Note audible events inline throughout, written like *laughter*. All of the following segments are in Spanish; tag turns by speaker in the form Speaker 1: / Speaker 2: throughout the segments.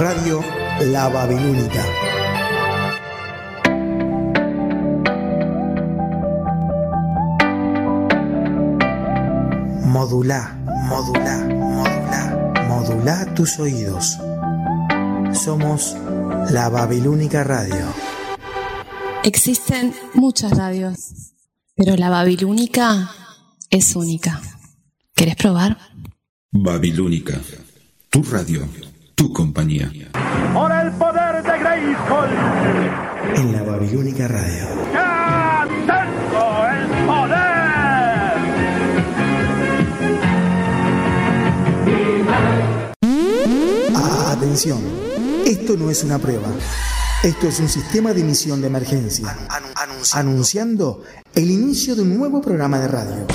Speaker 1: Radio La Babilónica. Modula, modula, modula, modula tus oídos. Somos La Babilónica Radio.
Speaker 2: Existen muchas radios, pero la Babilónica es única. ¿Querés probar?
Speaker 3: Babilónica, tu radio, tu compañía.
Speaker 4: Por el poder de Grayskull,
Speaker 1: En La Babilónica Radio.
Speaker 4: ya tengo el poder.
Speaker 1: Atención, esto no es una prueba. Esto es un sistema de emisión de emergencia. Anunciando el inicio de un nuevo programa de radio.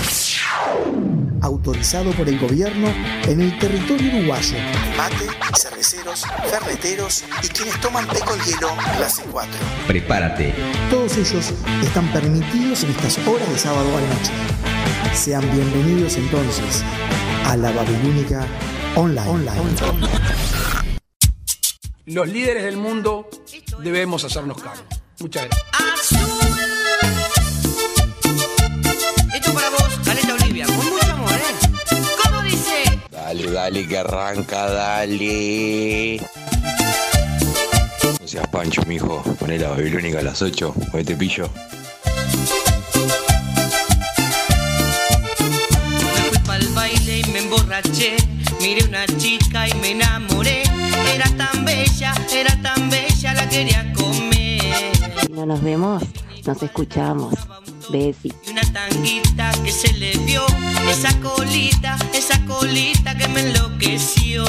Speaker 1: Autorizado por el gobierno en el territorio uruguayo. Mate, cerveceros, ferreteros y quienes toman té con hielo clase 4.
Speaker 5: Prepárate.
Speaker 1: Todos ellos están permitidos en estas horas de sábado a la noche. Sean bienvenidos entonces a la Babilónica Online. Online.
Speaker 6: Los líderes del mundo debemos hacernos cargo. Muchas gracias.
Speaker 7: Dale, dale, que arranca, dale. No seas pancho, mijo. Poné la babilónica a las 8, o te pillo.
Speaker 8: Me fui pa'l baile y me emborraché. Miré una chica y me enamoré. Era tan bella, era tan bella, la quería comer.
Speaker 9: No nos vemos, nos escuchamos. Besi.
Speaker 8: Y una tanguita que se le vio. Esa colita, esa colita que me enloqueció.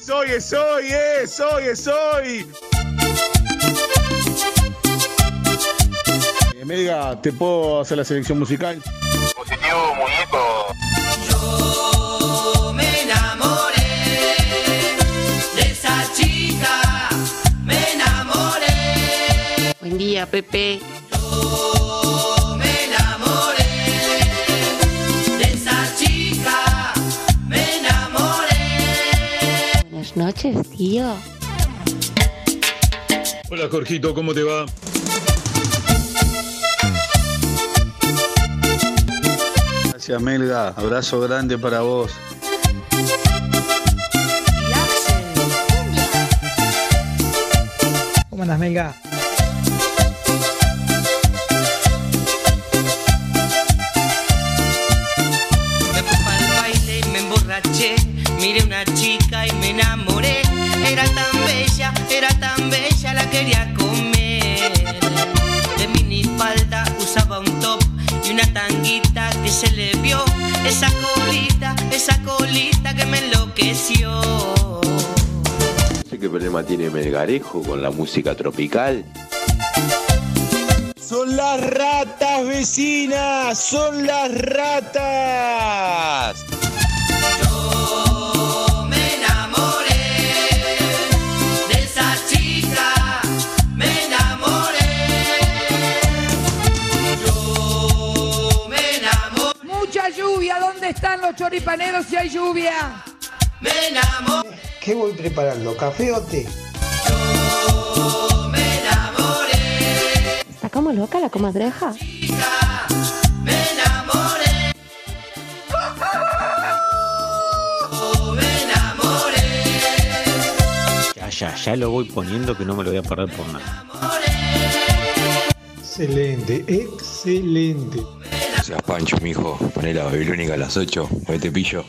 Speaker 4: Soy, soy, eh, soy, soy.
Speaker 10: Melga, ¿te puedo hacer la selección musical?
Speaker 4: Positivo, muñeco.
Speaker 8: Yo me enamoré de esa chica.
Speaker 9: Buen día, Pepe.
Speaker 8: Yo me enamoré de esa chica. Me enamoré.
Speaker 9: Buenas noches, tío.
Speaker 10: Hola, Jorgito, ¿cómo te va? Gracias, Melga. Abrazo grande para vos.
Speaker 11: ¿Cómo andas, Melga?
Speaker 8: Quería comer. De minifalda usaba un top y una tanguita que se le vio. Esa colita, esa colita que me enloqueció.
Speaker 7: No sé qué problema tiene Melgarejo con la música tropical.
Speaker 10: Son las ratas vecinas, son las ratas.
Speaker 11: Lluvia, ¿dónde están los choripaneros si hay lluvia?
Speaker 8: me enamoré.
Speaker 1: ¿Qué voy preparando? ¿Café o té?
Speaker 8: Yo me enamoré,
Speaker 9: ¿Está como loca la comadreja?
Speaker 8: me enamoré. Yo me enamoré,
Speaker 5: Ya, ya, ya lo voy poniendo que no me lo voy a perder por nada.
Speaker 12: Excelente, excelente.
Speaker 7: Seas pancho, mijo. Poné la babilónica a las 8, o te pillo.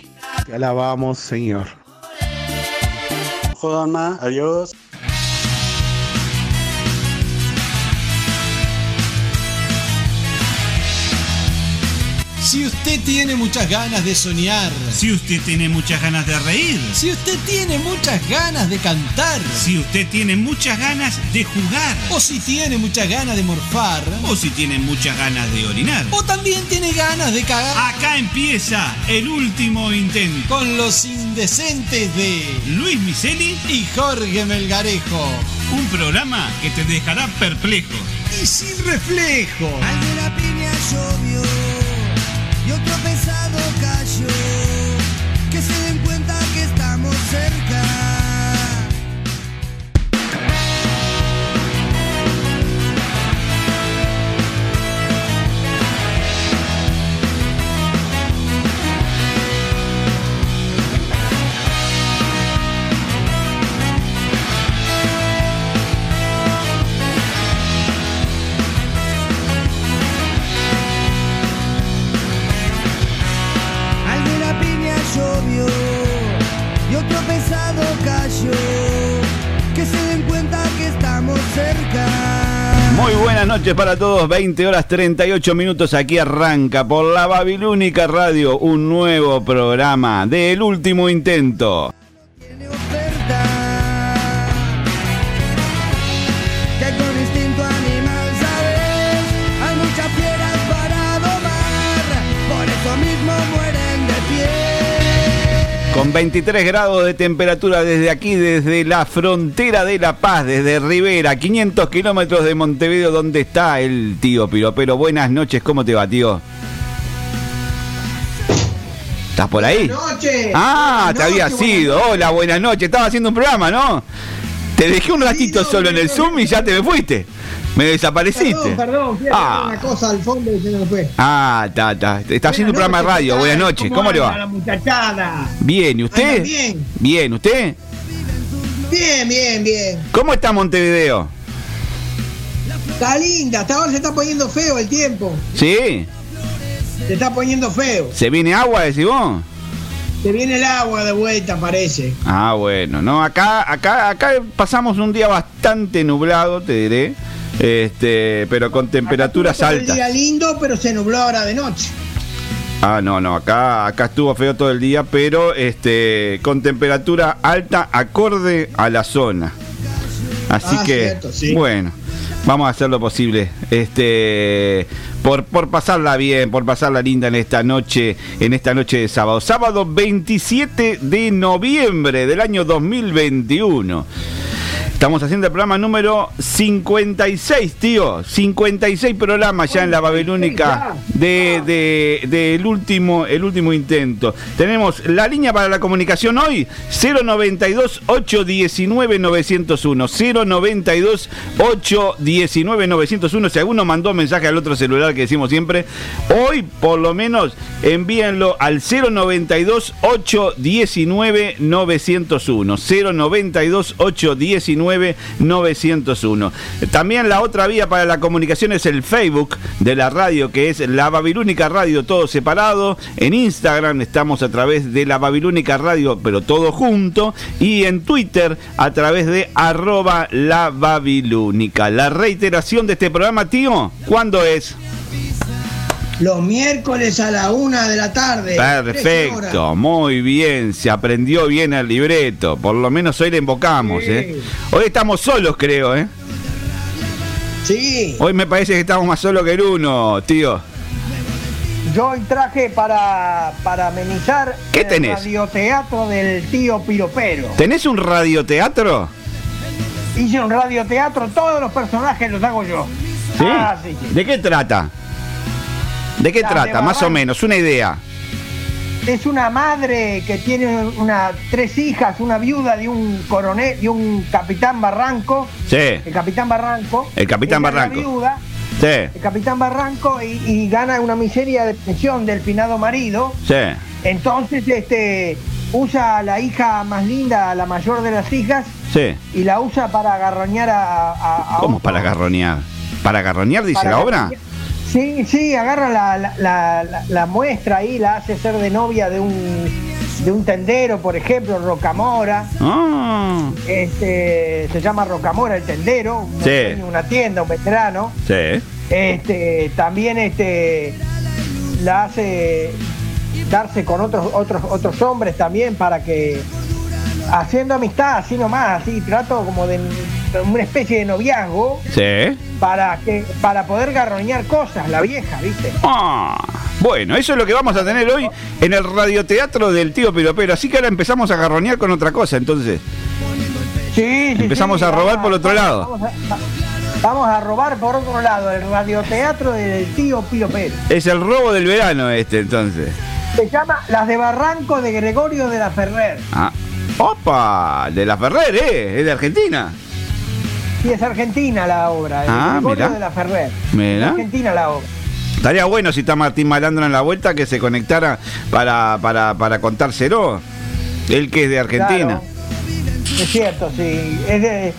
Speaker 10: Te alabamos, Señor.
Speaker 12: Jodan más, adiós.
Speaker 13: Si usted tiene muchas ganas de soñar.
Speaker 14: Si usted tiene muchas ganas de reír.
Speaker 13: Si usted tiene muchas ganas de cantar.
Speaker 14: Si usted tiene muchas ganas de jugar.
Speaker 13: O si tiene muchas ganas de morfar.
Speaker 14: O si tiene muchas ganas de orinar.
Speaker 13: O también tiene ganas de cagar.
Speaker 14: Acá empieza el último intento.
Speaker 13: Con los indecentes de
Speaker 14: Luis Miseli
Speaker 13: y Jorge Melgarejo.
Speaker 14: Un programa que te dejará perplejo.
Speaker 13: Y sin reflejo.
Speaker 15: Al de la piña llovió y otro pesado cayó.
Speaker 16: Muy buenas noches para todos, 20 horas 38 minutos, aquí arranca por la Babilónica Radio un nuevo programa del último intento.
Speaker 15: Con
Speaker 16: 23 grados de temperatura desde aquí, desde la frontera de La Paz, desde Rivera, 500 kilómetros de Montevideo, donde está el tío Piropero. Buenas noches, ¿cómo te va, tío? ¿Estás por ahí?
Speaker 17: Buenas noches.
Speaker 16: Ah,
Speaker 17: Buenas
Speaker 16: te había sido.
Speaker 17: buenas
Speaker 16: Hola, buenas noches. Estaba haciendo un programa, ¿no? Te dejé un ratito solo en el Zoom y ya te me fuiste. Me desapareciste.
Speaker 17: Perdón, perdón, fui a
Speaker 16: Ah.
Speaker 17: una cosa al fondo y se me fue.
Speaker 16: Ah, está, está. Está haciendo un programa de radio. Buenas noches. ¿Cómo le
Speaker 17: anda
Speaker 16: va?
Speaker 17: la muchachada?
Speaker 16: Bien, ¿y usted?
Speaker 17: Anda bien.
Speaker 16: Bien, ¿usted?
Speaker 17: Bien, bien, bien.
Speaker 16: ¿Cómo está Montevideo?
Speaker 17: Está linda, hasta ahora se está poniendo feo el tiempo.
Speaker 16: ¿Sí?
Speaker 17: Se está poniendo feo.
Speaker 16: ¿Se viene agua, decís vos?
Speaker 17: Se viene el agua de vuelta, parece.
Speaker 16: Ah, bueno, no, acá, acá, acá pasamos un día bastante nublado, te diré, este, pero con temperaturas
Speaker 17: el
Speaker 16: altas.
Speaker 17: día lindo, pero se nubló ahora de noche.
Speaker 16: Ah, no, no, acá, acá estuvo feo todo el día, pero este, con temperatura alta acorde a la zona. Así
Speaker 17: Ah,
Speaker 16: que,
Speaker 17: cierto, sí.
Speaker 16: bueno, vamos a hacer lo posible. Este, por, por pasarla bien, por pasarla linda en esta noche, en esta noche de sábado. Sábado 27 de noviembre del año 2021. Estamos haciendo el programa número 56, tío. 56 programas ya en la Babilónica de, de- del último, el último intento. Tenemos la línea para la comunicación hoy, 092 819 901. 092 819 901. Si alguno mandó mensaje al otro celular que decimos siempre, hoy por lo menos envíenlo al 092 819 901. 092 819 901. También la otra vía para la comunicación es el Facebook de la radio, que es La Babilónica Radio, todo separado. En Instagram estamos a través de La Babilónica Radio, pero todo junto. Y en Twitter a través de arroba La Babilónica. La reiteración de este programa, tío, ¿cuándo es?
Speaker 17: Los miércoles a la una de la tarde.
Speaker 16: Perfecto, muy bien, se aprendió bien el libreto, por lo menos hoy le invocamos,
Speaker 17: Sí.
Speaker 16: ¿eh? Hoy estamos solos, creo, ¿eh?
Speaker 17: Sí.
Speaker 16: Hoy me parece que estamos más solos que el uno, tío.
Speaker 17: Yo hoy traje para, para amenizar
Speaker 16: ¿Qué
Speaker 17: el
Speaker 16: tenés?
Speaker 17: radioteatro del tío Piropero.
Speaker 16: ¿Tenés un radioteatro?
Speaker 17: Hice un radioteatro, todos los personajes los hago yo.
Speaker 16: ¿Sí?
Speaker 17: Ah, sí, sí.
Speaker 16: ¿De qué trata? ¿De qué
Speaker 17: La
Speaker 16: trata?
Speaker 17: de
Speaker 16: Más o menos, una idea.
Speaker 17: Es una madre que tiene una, tres hijas, una viuda de un coronel, de un capitán Barranco.
Speaker 16: Sí,
Speaker 17: El capitán Barranco.
Speaker 16: El capitán Barranco.
Speaker 17: viuda,
Speaker 16: sí,
Speaker 17: el capitán Barranco y, y gana una miseria de pensión del finado marido.
Speaker 16: sí.
Speaker 17: Entonces, este, usa a la hija más linda, a la mayor de las hijas,
Speaker 16: Sí.
Speaker 17: y la usa para agarroñar a, a- a
Speaker 16: ¿Cómo
Speaker 17: otro.
Speaker 16: para garronear? ¿Para garronear, dice
Speaker 17: Para
Speaker 16: la obra?
Speaker 17: garroñar. Sí, sí, agarra la, la- la- la- la muestra ahí, la hace ser de novia de un, de un tendero, por ejemplo, Rocamora.
Speaker 16: Ah,
Speaker 17: Este, se llama Rocamora el tendero, un
Speaker 16: Sí.
Speaker 17: dueño de una tienda, un veterano.
Speaker 16: sí.
Speaker 17: Este, también este, la hace darse con otros, otros, otros hombres también para que haciendo amistad, así nomás, así trato como de una especie de noviazgo
Speaker 16: Sí.
Speaker 17: para que para poder garroñar cosas, la vieja, ¿viste?
Speaker 16: Ah, bueno, eso es lo que vamos a tener hoy en el radioteatro del tío Piropero. Así que ahora empezamos a garroñar con otra cosa, entonces.
Speaker 17: Sí, sí,
Speaker 16: Empezamos
Speaker 17: sí,
Speaker 16: a robar por otro lado.
Speaker 17: Vamos a, vamos a robar por otro lado el radioteatro del tío Pérez.
Speaker 16: Es el robo del verano este, entonces.
Speaker 17: Se llama Las de Barranco de Gregorio de la Ferrer.
Speaker 16: Ah. ¡Opa! De la Ferrer, ¿eh? Es de Argentina.
Speaker 17: Sí, es argentina la obra, de
Speaker 16: Ah, mirá.
Speaker 17: de la Ferrer.
Speaker 16: Mirá.
Speaker 17: Es argentina la obra.
Speaker 16: Estaría bueno si está Martín Malandro en la vuelta que se conectara para, para, para contárselo. Él que es de Argentina.
Speaker 17: Claro. Es cierto, sí. Es de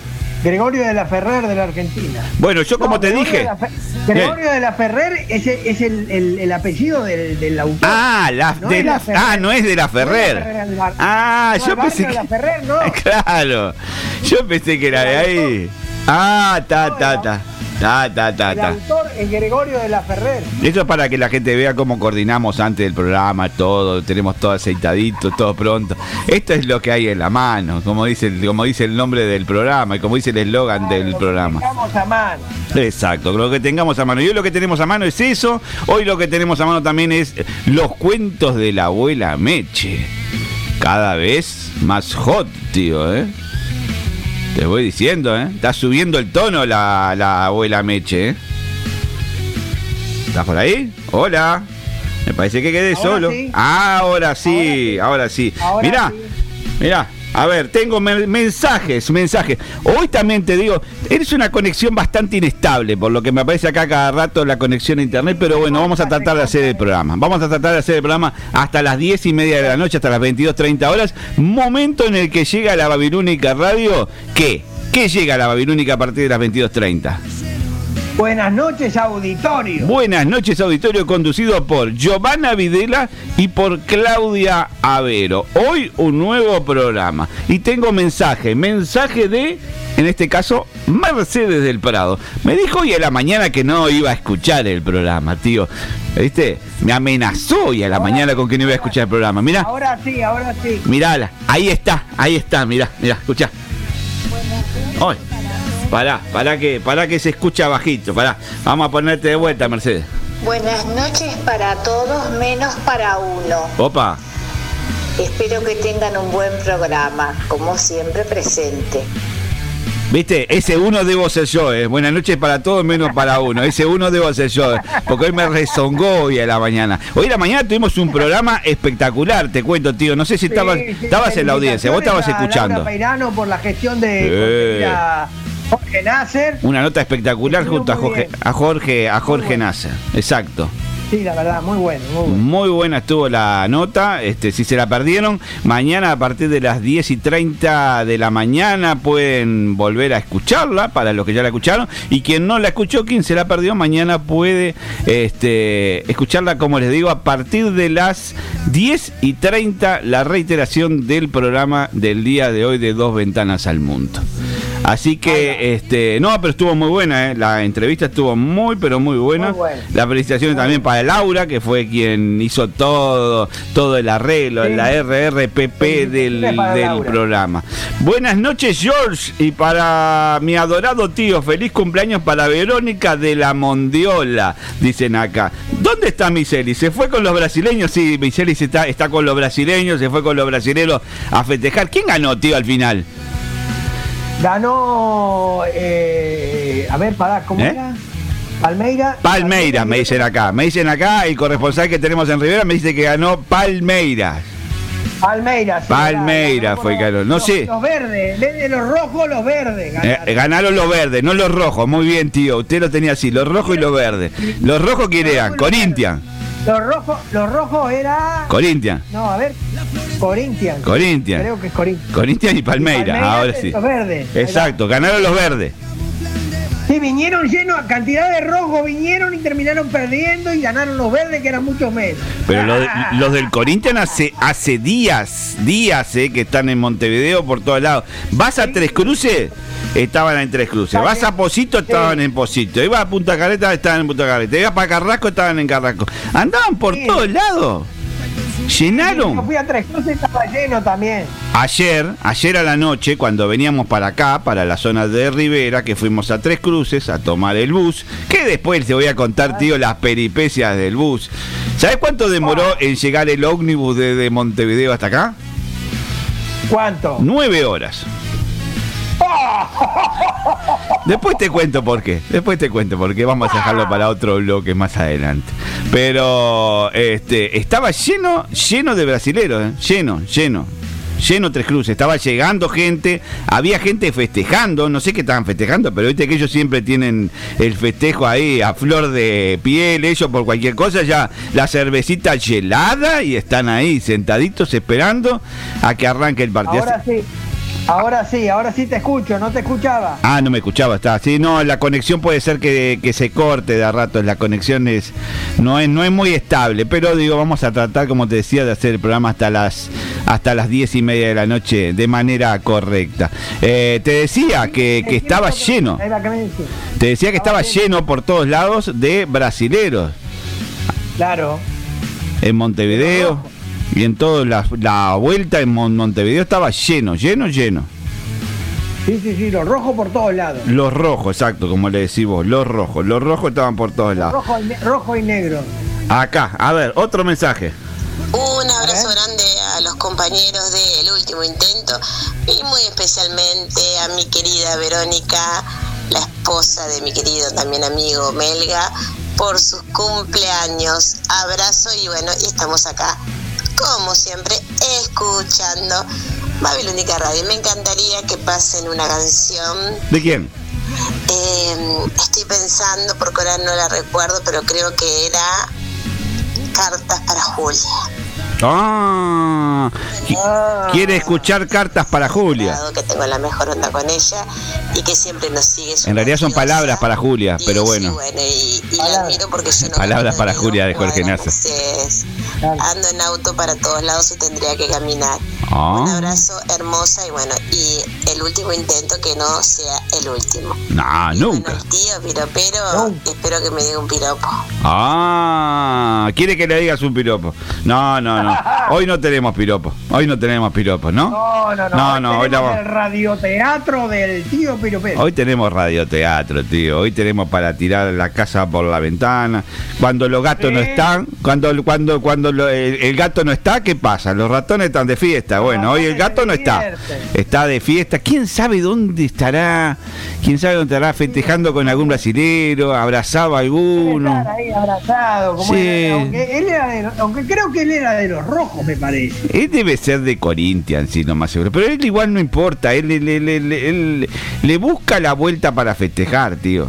Speaker 17: Gregorio de la Ferrer de la Argentina.
Speaker 16: Bueno, yo como
Speaker 17: No,
Speaker 16: te
Speaker 17: Gregorio
Speaker 16: dije.
Speaker 17: de la Gregorio de la Ferrer es, el- es el, el- el apellido del, del autor.
Speaker 16: Ah, la,
Speaker 17: No
Speaker 16: de la-
Speaker 17: la Ferrer.
Speaker 16: ah, no es de la
Speaker 17: No la
Speaker 16: Ferrer.
Speaker 17: Ferrer del bar-
Speaker 16: Ah,
Speaker 17: No,
Speaker 16: yo
Speaker 17: el
Speaker 16: pensé que.
Speaker 17: la Ferrer, no. *laughs*
Speaker 16: Claro. Yo pensé que era de ahí. Ah, ta, ta, ta. Ta, ta, ta,
Speaker 17: El
Speaker 16: ta.
Speaker 17: autor es Gregorio de la Ferrer.
Speaker 16: Eso es para que la gente vea cómo coordinamos antes del programa, todo, tenemos todo aceitadito, todo pronto. Esto es lo que hay en la mano, como dice, el- como dice el nombre del programa y como dice el eslogan del programa.
Speaker 17: Estamos a mano.
Speaker 16: Exacto, lo que tengamos a mano. Y hoy lo que tenemos a mano es eso. Hoy lo que tenemos a mano también es los cuentos de la abuela Meche. Cada vez más hot, tío, ¿eh? Te voy diciendo, ¿eh? Está subiendo el tono la, la abuela Meche, ¿eh? ¿Estás por ahí? Hola. Me parece que quedé
Speaker 17: Ahora
Speaker 16: solo.
Speaker 17: sí.
Speaker 16: Ahora sí, ahora sí.
Speaker 17: Ahora
Speaker 16: Mirá,
Speaker 17: sí.
Speaker 16: Mirá, a ver, tengo men- mensajes, mensajes. Hoy también te digo, eres una conexión bastante inestable, por lo que me aparece acá cada rato la conexión a internet, pero bueno, vamos a tratar de hacer el programa. Vamos a tratar de hacer el programa hasta las 10 y media de la noche, hasta las 22.30 horas, momento en el que llega la Babilónica Radio. ¿Qué? ¿Qué llega a la Babilónica a partir de las 22.30?
Speaker 17: Buenas noches, auditorio.
Speaker 16: Buenas noches, auditorio, conducido por Giovanna Videla y por Claudia Avero. Hoy un nuevo programa. Y tengo mensaje, mensaje de, en este caso, Mercedes del Prado. Me dijo hoy a la mañana que no iba a escuchar el programa, tío. ¿Viste? Me amenazó hoy a la mañana con que no iba a escuchar el programa. Mirá,
Speaker 17: Ahora sí, ahora sí.
Speaker 16: mirala. Ahí está, ahí está, mirá, mirá, escuchá. Hoy. Pará, pará que, pará que se escucha bajito, pará. Vamos a ponerte de vuelta, Mercedes.
Speaker 18: Buenas noches para todos, menos para uno.
Speaker 16: Opa.
Speaker 18: Espero que tengan un buen programa, como siempre presente.
Speaker 16: Viste, ese uno debo ser yo, eh. Buenas noches para todos, menos para uno. Ese uno debo ser yo, eh, porque hoy me rezongó hoy a la mañana. Hoy a la mañana tuvimos un programa espectacular, te cuento, tío. No sé si estabas,
Speaker 17: Sí,
Speaker 16: estabas en la audiencia, vos estabas escuchando.
Speaker 17: Laura Peirano por la gestión de
Speaker 16: Eh.
Speaker 17: Jorge Nasser.
Speaker 16: Una nota espectacular junto a Jorge, a Jorge, a Jorge Nasser. Exacto.
Speaker 17: Sí, la verdad, muy bueno, muy bueno.
Speaker 16: Muy buena estuvo la nota. Este, si se la perdieron, mañana a partir de las 10 y 30 de la mañana pueden volver a escucharla para los que ya la escucharon. Y quien no la escuchó, quien se la perdió, mañana puede este, escucharla, como les digo, a partir de las 10 y 30, la reiteración del programa del día de hoy de Dos Ventanas al Mundo. Así que, este, no, pero estuvo muy buena, ¿eh? la entrevista estuvo muy, pero muy buena.
Speaker 17: Muy buena.
Speaker 16: Las felicitaciones también para Laura, que fue quien hizo todo, todo el arreglo,
Speaker 17: Sí.
Speaker 16: la RRPP del,
Speaker 17: para
Speaker 16: del
Speaker 17: Laura.
Speaker 16: programa. Buenas noches, George, y para mi adorado tío, feliz cumpleaños para Verónica de la Mondiola, dicen acá. ¿Dónde está Miseli? ¿Se fue con los brasileños? Sí, Miseli se está, está con los brasileños, se fue con los brasileños a festejar. ¿Quién ganó, tío, al final?
Speaker 17: Ganó, eh, a ver, pará, ¿cómo
Speaker 16: ¿Eh?
Speaker 17: era? Palmeira.
Speaker 16: Palmeiras, me dicen acá. Me dicen acá, el corresponsal que tenemos en Rivera me dice que ganó Palmeiras.
Speaker 17: Palmeiras. sí,
Speaker 16: Palmeiras fue que ganó. No
Speaker 17: los-
Speaker 16: sé.
Speaker 17: Los verdes, de los rojos, los verdes. Ganaron.
Speaker 16: eh, ganaron los verdes, no los rojos. Muy bien, tío. Usted lo tenía así, los rojos y los verdes. ¿Los rojos quién eran? Corinthians.
Speaker 17: Los rojos, los rojos era.
Speaker 16: Corinthians.
Speaker 17: No, a ver, Corinthians.
Speaker 16: Corinthians.
Speaker 17: Creo que es Corinthians.
Speaker 16: Corinthians y Palmeiras, ahora sí.
Speaker 17: Los verdes.
Speaker 16: Exacto, ganaron los verdes.
Speaker 17: Vinieron llenos, cantidad de rojos vinieron y terminaron perdiendo y ganaron los verdes que eran muchos menos.
Speaker 16: Pero de- los del Corinthians hace, hace días, días eh, que están en Montevideo por todos lados. Vas a Tres Cruces, estaban en Tres Cruces. Vas a Posito, estaban en Posito. Ibas a Punta Carreta, estaban en Punta Carreta. Ibas para Carrasco, estaban en Carrasco. Andaban por todos lados.
Speaker 17: Yo
Speaker 16: Llenaron.
Speaker 17: fui a Tres Cruces estaba lleno también.
Speaker 16: Ayer, ayer a la noche, cuando veníamos para acá, para la zona de Rivera, que fuimos a Tres Cruces a tomar el bus, que después te voy a contar, tío, las peripecias del bus. ¿Sabes cuánto demoró en llegar el ómnibus desde Montevideo hasta acá?
Speaker 17: ¿Cuánto?
Speaker 16: Nueve horas. *laughs* Después te cuento por qué. Después te cuento por qué. Vamos a dejarlo para otro bloque más adelante. Pero este estaba lleno, lleno de brasileros, ¿eh? lleno, lleno. Lleno Tres Cruces, estaba llegando gente, había gente festejando, no sé qué estaban festejando, pero viste que ellos siempre tienen el festejo ahí a flor de piel, ellos por cualquier cosa, ya la cervecita helada y están ahí sentaditos esperando a que arranque el partido.
Speaker 17: Ahora sí, ahora sí, ahora sí te escucho, no te escuchaba.
Speaker 16: Ah, no me escuchaba, está. Sí, no, la conexión puede ser que, que se corte de a rato. La conexión es no es no es muy estable, pero digo, vamos a tratar, como te decía, de hacer el programa hasta las hasta las diez y media de la noche de manera correcta. Eh, te decía que, que estaba lleno. Te decía que estaba lleno por todos lados de brasileros
Speaker 17: Claro.
Speaker 16: en Montevideo y en toda la, la vuelta en Mon- Montevideo estaba lleno, lleno, lleno.
Speaker 17: Sí, sí, sí, los rojos por todos lados.
Speaker 16: Los rojos, exacto, como le decís vos, los rojos. Los rojos estaban por todos lados.
Speaker 17: Rojo y, rojo y negro.
Speaker 16: Acá, a ver, otro mensaje.
Speaker 19: Un abrazo grande a los compañeros del último intento y muy especialmente a mi querida Verónica, la esposa de mi querido también amigo Melga, por sus cumpleaños. Abrazo y bueno, y estamos acá, como siempre, escuchando Babilónica Radio. Me encantaría que pasen una canción.
Speaker 16: ¿De quién?
Speaker 19: eh, estoy pensando, porque ahora no la recuerdo, pero creo que era Cartas para Julia.
Speaker 16: Ah, qui- quiere escuchar cartas para Julia.
Speaker 19: Que tengo la mejor onda con ella y que siempre nos sigue.
Speaker 16: En realidad son palabras para Julia, pero bueno.
Speaker 19: Bueno, y, y la admiro porque yo no
Speaker 16: Palabras para Julia de Jorge Nasa.
Speaker 19: Entonces, ando en auto para todos lados y tendría que caminar. Un
Speaker 16: Ah,
Speaker 19: abrazo hermosa y bueno, y el último intento que no sea el último.
Speaker 16: no, nunca.
Speaker 19: El tío piropero, espero que me diga un piropo.
Speaker 16: Ah, quiere que le digas un piropo. No, no, no. *laughs* Hoy no tenemos piropo. Hoy no tenemos piropo, ¿no?
Speaker 17: No, no, no.
Speaker 16: No, no, hoy la
Speaker 17: el radioteatro del tío Piropero.
Speaker 16: Hoy tenemos radioteatro, tío. Hoy tenemos para tirar la casa por la ventana. Cuando los gatos no están, cuando cuando cuando lo- el, el gato no está, ¿qué pasa? Los ratones están de fiesta. Bueno, hoy el gato no está. Está de fiesta. ¿Quién sabe dónde estará? ¿Quién sabe dónde estará festejando con algún brasilero? ¿Abrazado a alguno?
Speaker 17: Estar ahí abrazado, como
Speaker 16: Sí.
Speaker 17: era, aunque, él era de- aunque creo que él era de los rojos, me parece.
Speaker 16: Él debe ser de Corinthians, sí, más seguro. Pero él igual no importa. Él- él- él- él- le busca la vuelta para festejar, tío.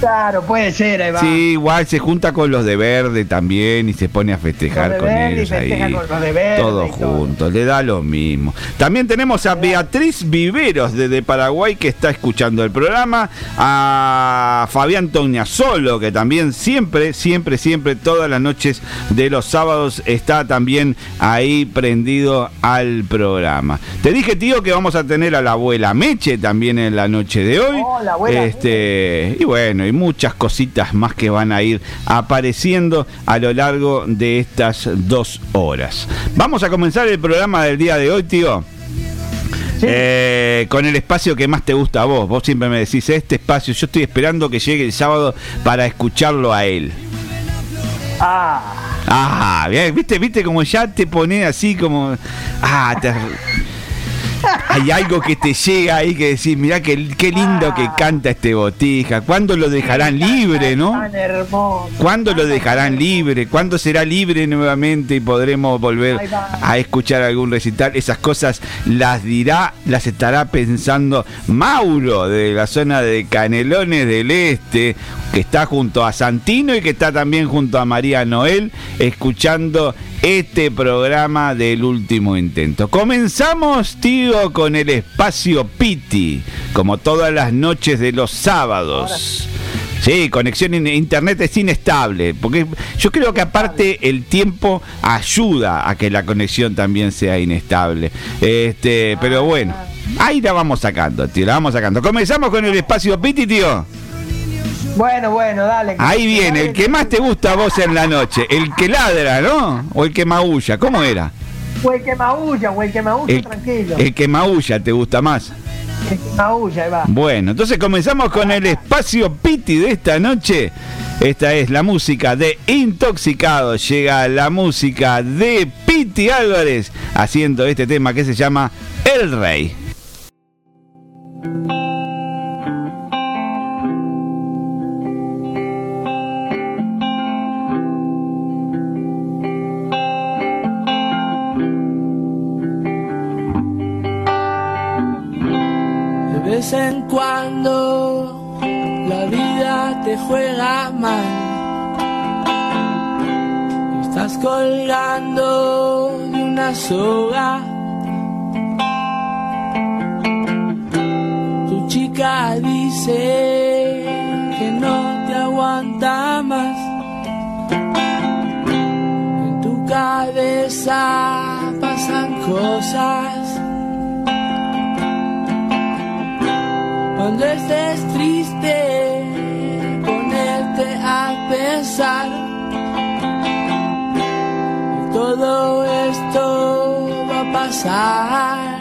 Speaker 17: Claro, puede ser, ahí va.
Speaker 16: Sí, igual se junta con los de verde también y se pone a festejar con
Speaker 17: verde
Speaker 16: ellos ahí.
Speaker 17: con los de verde
Speaker 16: Todos
Speaker 17: todo.
Speaker 16: juntos, le da lo mismo. También tenemos a Beatriz Viveros desde Paraguay que está escuchando el programa, a Fabián Solo que también siempre, siempre, siempre, todas las noches de los sábados está también ahí prendido al programa. Te dije, tío, que vamos a tener a la abuela Meche también en la noche de hoy.
Speaker 17: Oh, la abuela
Speaker 16: este, y bueno, y muchas cositas más que van a ir apareciendo a lo largo de estas dos horas. Vamos a comenzar el programa del día de hoy, tío. Eh, con el espacio que más te gusta a vos. Vos siempre me decís, este espacio, yo estoy esperando que llegue el sábado para escucharlo a él.
Speaker 17: Ah,
Speaker 16: Ah, viste, viste como ya te pone así como. Ah, te- hay algo que te llega ahí que decís, mirá qué, qué lindo que canta este botija. ¿Cuándo lo dejarán libre, no?
Speaker 17: tan hermoso.
Speaker 16: ¿Cuándo lo dejarán libre? ¿Cuándo será libre nuevamente y podremos volver a escuchar algún recital? Esas cosas las dirá, las estará pensando Mauro de la zona de Canelones del Este, que está junto a Santino y que está también junto a María Noel, escuchando este programa del último intento. Comenzamos, tío, con el espacio Piti, como todas las noches de los sábados. Sí, conexión en internet es inestable, porque yo creo que aparte el tiempo ayuda a que la conexión también sea inestable. Este, pero bueno, ahí la vamos sacando, tío, la vamos sacando. Comenzamos con el espacio Piti, tío.
Speaker 17: Bueno, bueno, dale.
Speaker 16: Ahí viene, el que más te gusta a vos en la noche, el que ladra, ¿no? O el que maulla, ¿cómo era?
Speaker 17: O el que maulla, o el que maulla,
Speaker 16: El,
Speaker 17: tranquilo.
Speaker 16: el que maulla te gusta más.
Speaker 17: El que maulla, ahí va.
Speaker 16: Bueno, entonces comenzamos con el espacio Piti de esta noche. Esta es la música de Intoxicado. Llega la música de Piti Álvarez haciendo este tema que se llama El Rey.
Speaker 20: Colgando de una soga. Tu chica dice que no te aguanta más. En tu cabeza pasan cosas. Cuando estés triste, ponerte a pensar todo esto va a pasar.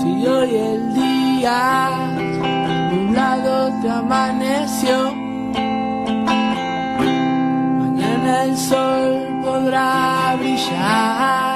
Speaker 20: Si hoy el día nublado te amaneció, mañana el sol podrá brillar.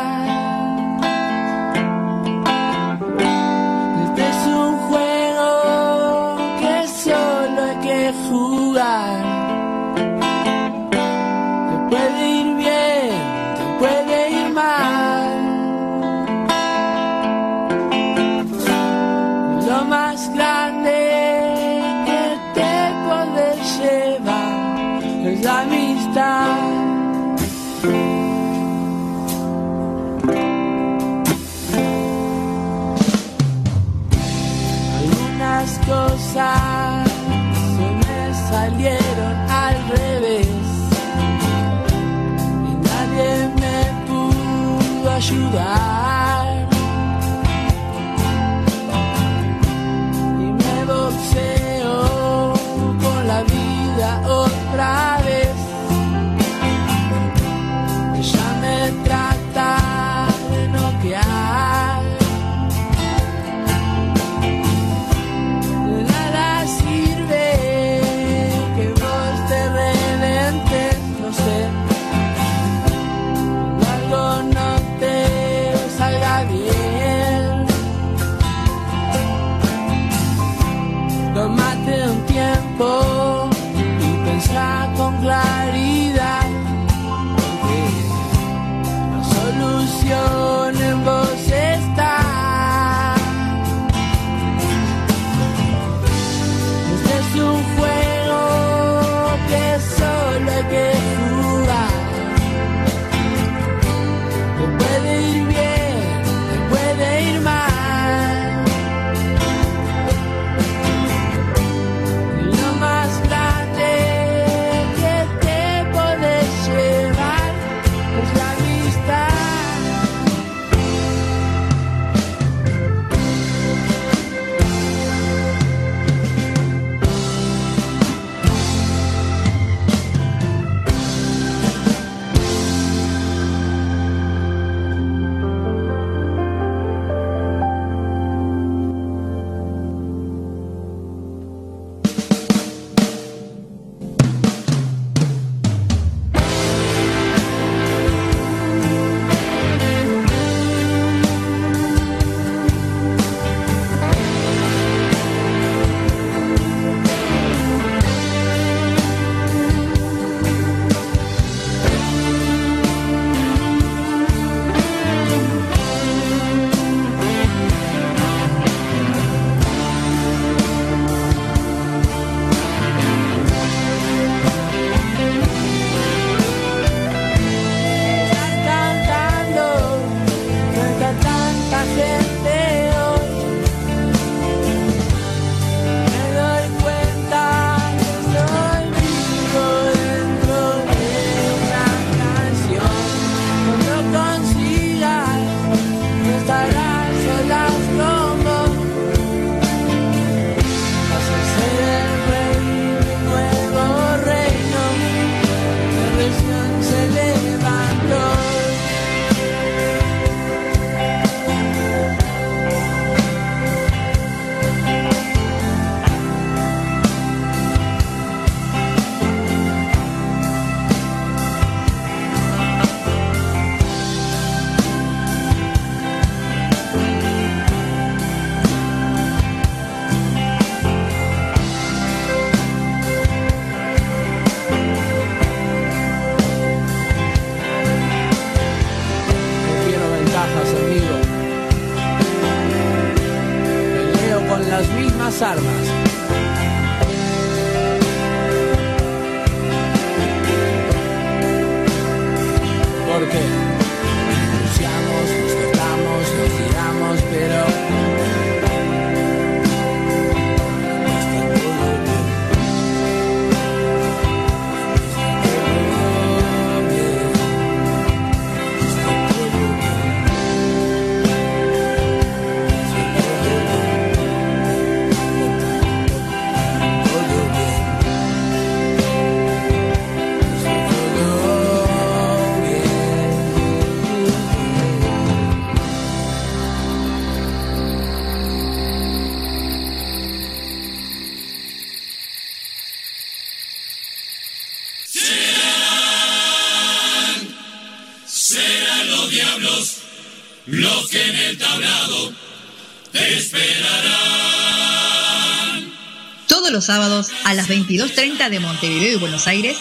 Speaker 21: Sábados a las 22.30 de Montevideo y Buenos Aires,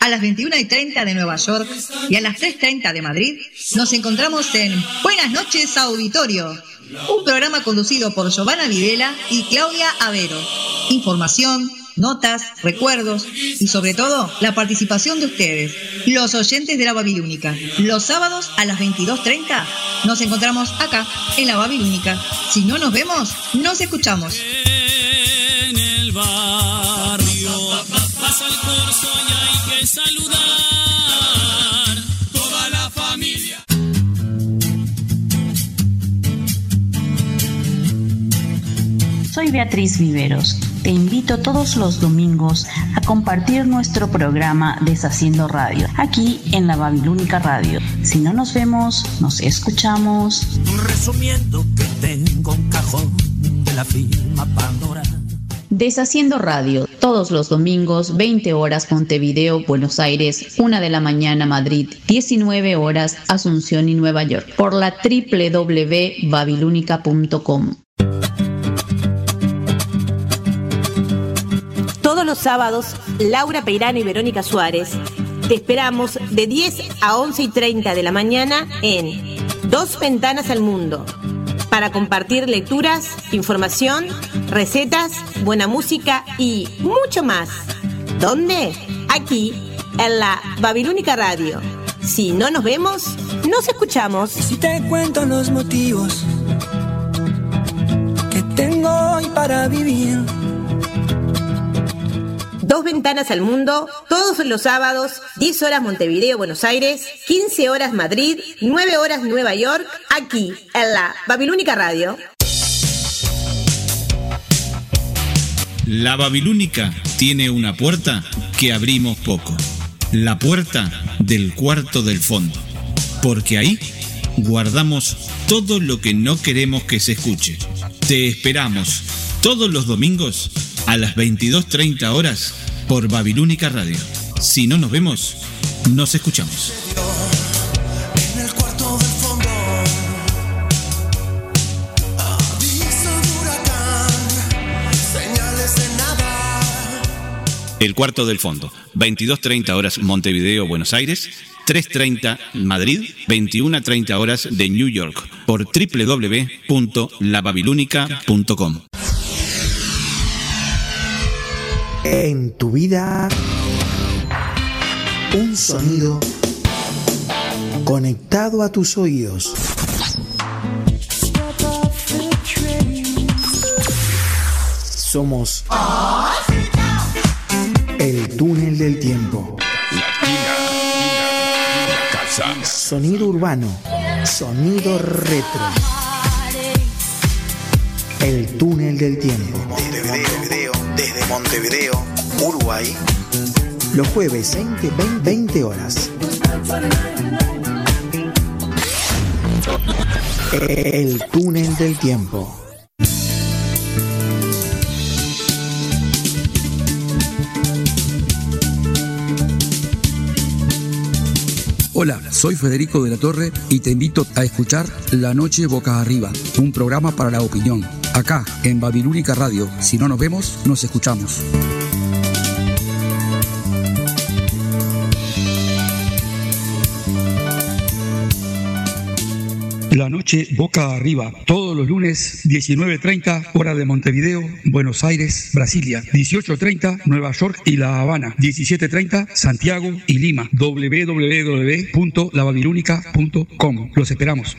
Speaker 21: a las 21.30 de Nueva York y a las 3.30 de Madrid, nos encontramos en Buenas noches Auditorio, un programa conducido por Giovanna Videla y Claudia Avero. Información, notas, recuerdos y sobre todo la participación de ustedes, los oyentes de la Babilónica. Los sábados a las 22.30 nos encontramos acá, en la Babilónica. Si no nos vemos, nos escuchamos.
Speaker 22: Barrio pasa el corso y hay que saludar. Toda la familia.
Speaker 23: Soy Beatriz Viveros. Te invito todos los domingos a compartir nuestro programa Deshaciendo Radio, aquí en la Babilónica Radio. Si no nos vemos, nos escuchamos.
Speaker 22: Resumiendo que tengo un cajón de la firma Pandora.
Speaker 23: Deshaciendo Radio, todos los domingos, 20 horas Montevideo, Buenos Aires, 1 de la mañana Madrid, 19 horas Asunción y Nueva York, por la www.babilónica.com.
Speaker 24: Todos los sábados, Laura Peirano y Verónica Suárez te esperamos de 10 a 11 y 30 de la mañana en Dos Ventanas al Mundo para compartir lecturas, información, recetas, buena música y mucho más. ¿Dónde? Aquí, en la Babilónica Radio. Si no nos vemos, nos escuchamos.
Speaker 25: Si te cuento los motivos que tengo hoy para vivir.
Speaker 24: Dos ventanas al mundo, todos los sábados, 10 horas Montevideo, Buenos Aires, 15 horas Madrid, 9 horas Nueva York, aquí, en la Babilónica Radio.
Speaker 16: La Babilónica tiene una puerta que abrimos poco. La puerta del cuarto del fondo. Porque ahí guardamos todo lo que no queremos que se escuche. Te esperamos todos los domingos a las 22.30 horas por Babilónica Radio. Si no nos vemos, nos escuchamos.
Speaker 22: En el cuarto del fondo. Aviso de huracán. Señales de nada.
Speaker 16: El cuarto del fondo. 22.30 horas Montevideo, Buenos Aires. 3.30 Madrid, 21.30 horas de New York por www.lababilónica.com.
Speaker 1: En tu vida, un sonido conectado a tus oídos. Somos el túnel del tiempo. Sonido urbano, sonido retro. El túnel del tiempo. Desde Montevideo, Uruguay. Los jueves 20, 20, 20 horas. El túnel del tiempo.
Speaker 26: Hola, soy Federico de la Torre y te invito a escuchar La Noche Boca Arriba, un programa para la opinión. Acá, en Babilónica Radio. Si no nos vemos, nos escuchamos. La noche boca arriba, todos los lunes 19.30 hora de Montevideo, Buenos Aires, Brasilia, 18.30 Nueva York y La Habana, 17.30 Santiago y Lima, www.lababilúnica.com. Los esperamos.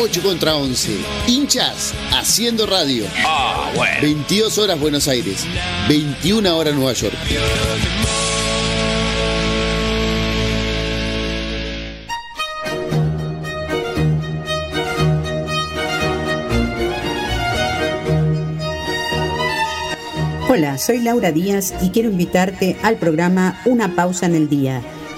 Speaker 22: 8 contra 11. Hinchas haciendo radio.
Speaker 10: Ah, bueno.
Speaker 22: 22 horas Buenos Aires. 21 horas Nueva York.
Speaker 27: Hola, soy Laura Díaz y quiero invitarte al programa Una pausa en el día.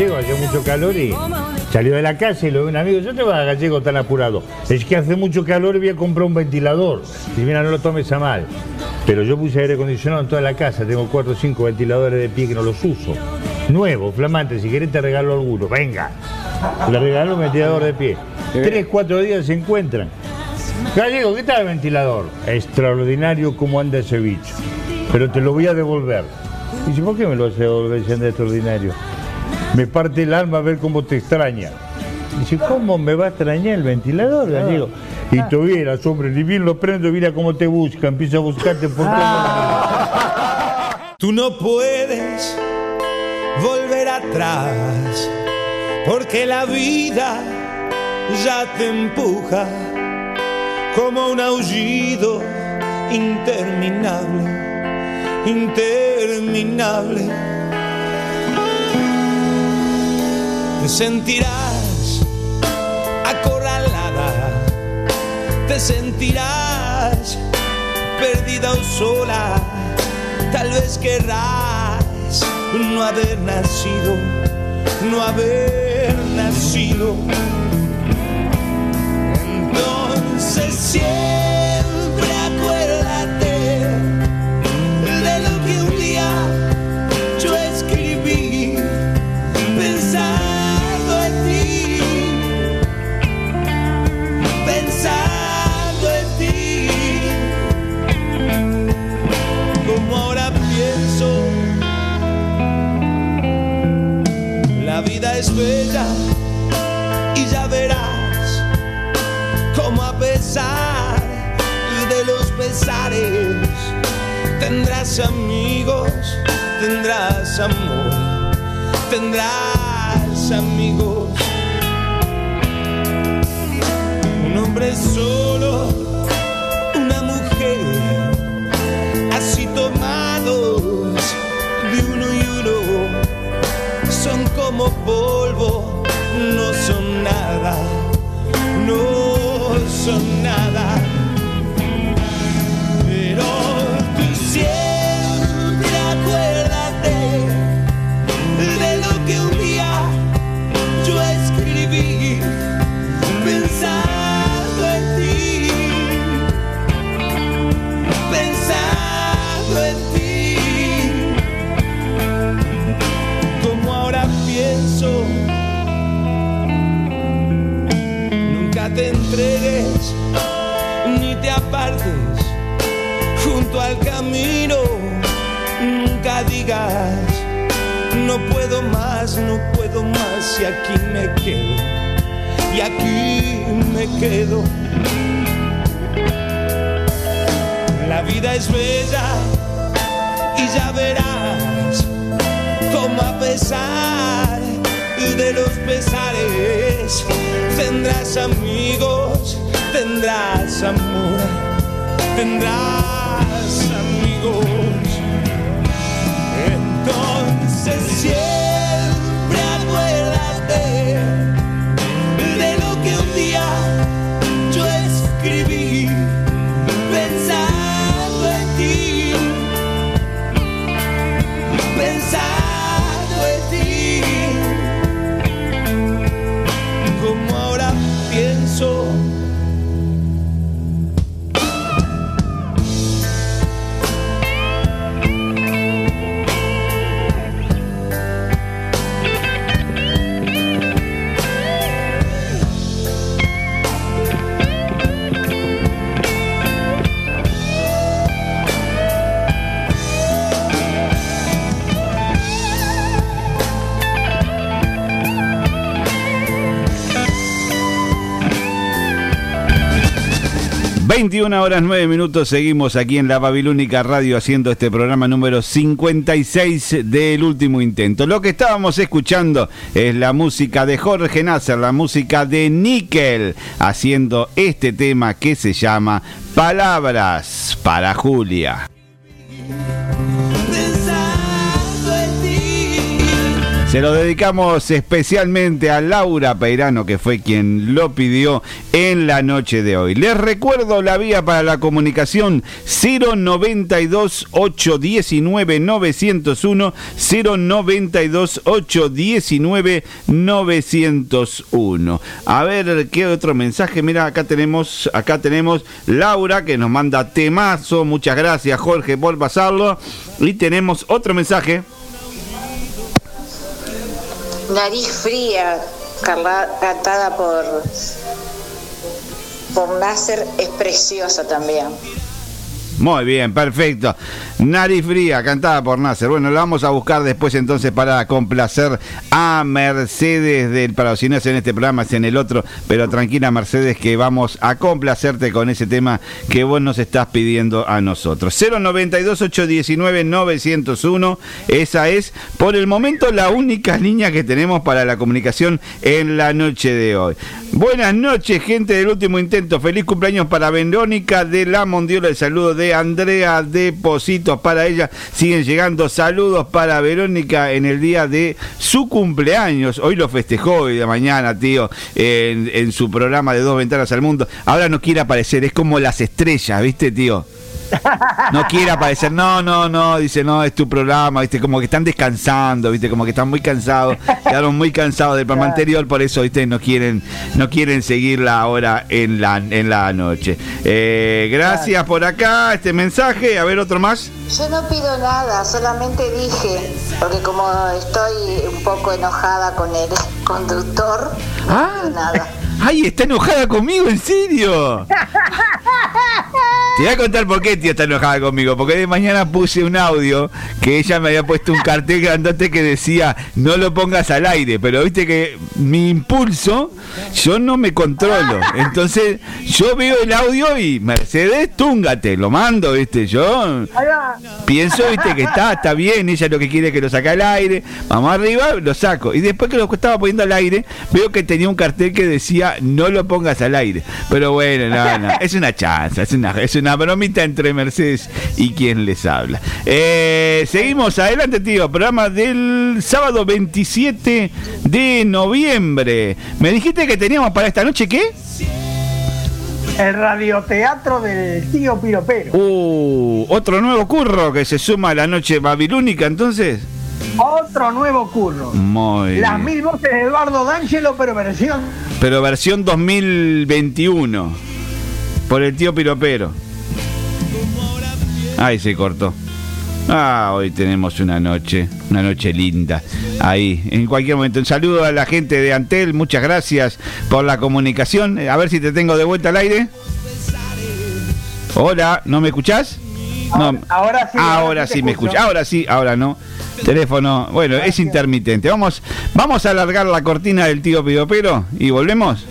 Speaker 28: Gallego, hacía mucho calor y salió de la casa y lo ve un amigo, yo te vas a gallego tan apurado. Es que hace mucho calor y voy a comprar un ventilador. Y mira, no lo tomes a mal. Pero yo puse aire acondicionado en toda la casa, tengo cuatro o cinco ventiladores de pie que no los uso. Nuevos, flamantes, si querés te regalo alguno, venga. Le regalo un ventilador de pie. Tres, cuatro días se encuentran. Gallego, ¿qué tal el ventilador? Extraordinario como anda ese bicho. Pero te lo voy a devolver. Y dice, ¿por qué me lo hace devolver si anda extraordinario? Me parte el alma ver cómo te extraña. Dice, ¿cómo me va a extrañar el ventilador, gallego? Y tuvieras, hombre, ni bien lo prendo, mira cómo te busca, empieza a buscarte por
Speaker 29: Tú no puedes volver atrás, porque la vida ya te empuja como un aullido interminable, interminable. Te sentirás acorralada, te sentirás perdida o sola, tal vez querrás no haber nacido, no haber nacido. Entonces siempre es bella y ya verás como a pesar de los pesares tendrás amigos, tendrás amor, tendrás amigos. Un hombre solo, como polvo, no son nada, no son nada. No puedo más, no puedo más y aquí me quedo, y aquí me quedo. La vida es bella y ya verás cómo a pesar de los pesares tendrás amigos, tendrás amor, tendrás amigos. Entonces siempre acuérdate de lo que un día yo escribí
Speaker 16: ...21 horas 9 minutos... ...seguimos aquí en la Babilónica Radio... ...haciendo este programa número 56... ...del último intento... ...lo que estábamos escuchando... ...es la música de Jorge Nasser... ...la música de Nickel... ...haciendo este tema que se llama... ...Palabras para Julia... Se lo dedicamos especialmente a Laura Peirano, que fue quien lo pidió en la noche de hoy. Les recuerdo la vía para la comunicación 092 819 901 092 819 901. A ver qué otro mensaje. Mira, acá tenemos acá tenemos Laura que nos manda temazo. Muchas gracias, Jorge, por pasarlo. Y tenemos otro mensaje.
Speaker 18: Nariz fría, cantada por, por Nasser, es preciosa también.
Speaker 16: Muy bien, perfecto. Nariz Fría, cantada por Nasser. Bueno, la vamos a buscar después entonces para complacer a Mercedes del para si no es en este programa, es en el otro, pero tranquila Mercedes que vamos a complacerte con ese tema que vos nos estás pidiendo a nosotros. 092 819 901, esa es por el momento la única línea que tenemos para la comunicación en la noche de hoy. Buenas noches, gente del último intento. Feliz cumpleaños para Verónica de la Mondiola. El saludo de Andrea Depositos para ella. Siguen llegando saludos para Verónica en el día de su cumpleaños. Hoy lo festejó hoy de mañana, tío, en, en su programa de Dos Ventanas al Mundo. Ahora no quiere aparecer, es como las estrellas, ¿viste, tío? *laughs* No quiere aparecer, no, no, no, dice, no, es tu programa, viste, como que están descansando, viste, como que están muy cansados, quedaron muy cansados del programa anterior, por eso, viste, no quieren, no quieren seguirla ahora en la, en la noche. Eh, gracias por acá, este mensaje, a ver otro más.
Speaker 18: Yo no pido nada, solamente dije, porque como estoy un poco enojada con el conductor, no
Speaker 16: Ah.
Speaker 18: pido nada.
Speaker 16: Ay, está enojada conmigo, en serio. *laughs* Te voy a contar por qué tía está enojada conmigo. Porque de mañana puse un audio que ella me había puesto un cartel grandote que decía no lo pongas al aire. Pero viste que mi impulso, yo no me controlo. Entonces yo veo el audio y Mercedes, túngate, lo mando, viste. Yo pienso, viste, que está, está bien. Ella lo que quiere es que lo saque al aire. Vamos arriba, lo saco. Y después que lo estaba poniendo al aire, veo que tenía un cartel que decía no lo pongas al aire. Pero bueno, no, no, *laughs* es una chanza, es una, es una bromita entre Mercedes y quien les habla. Eh, seguimos adelante, tío. Programa del sábado 27 de noviembre. Me dijiste que teníamos para esta noche, ¿qué?
Speaker 17: El radioteatro del tío Piropero.
Speaker 16: Uh, otro nuevo curro que se suma a la noche babilónica, entonces.
Speaker 17: Otro nuevo curro.
Speaker 16: Muy
Speaker 17: Las
Speaker 16: bien.
Speaker 17: mil voces de Eduardo D'Angelo, pero versión.
Speaker 16: Pero versión 2021. Por el tío Piropero. Ahí se cortó. Ah, hoy tenemos una noche, una noche linda. Ahí, en cualquier momento. Un saludo a la gente de Antel, muchas gracias por la comunicación. A ver si te tengo de vuelta al aire. Hola, ¿no me escuchás? No,
Speaker 17: Ahora sí.
Speaker 16: ahora sí me
Speaker 17: escucho.
Speaker 16: escucha. Ahora sí, ahora no. Teléfono, bueno, es intermitente. Vamos, vamos a alargar la cortina del tío Pidopero y volvemos.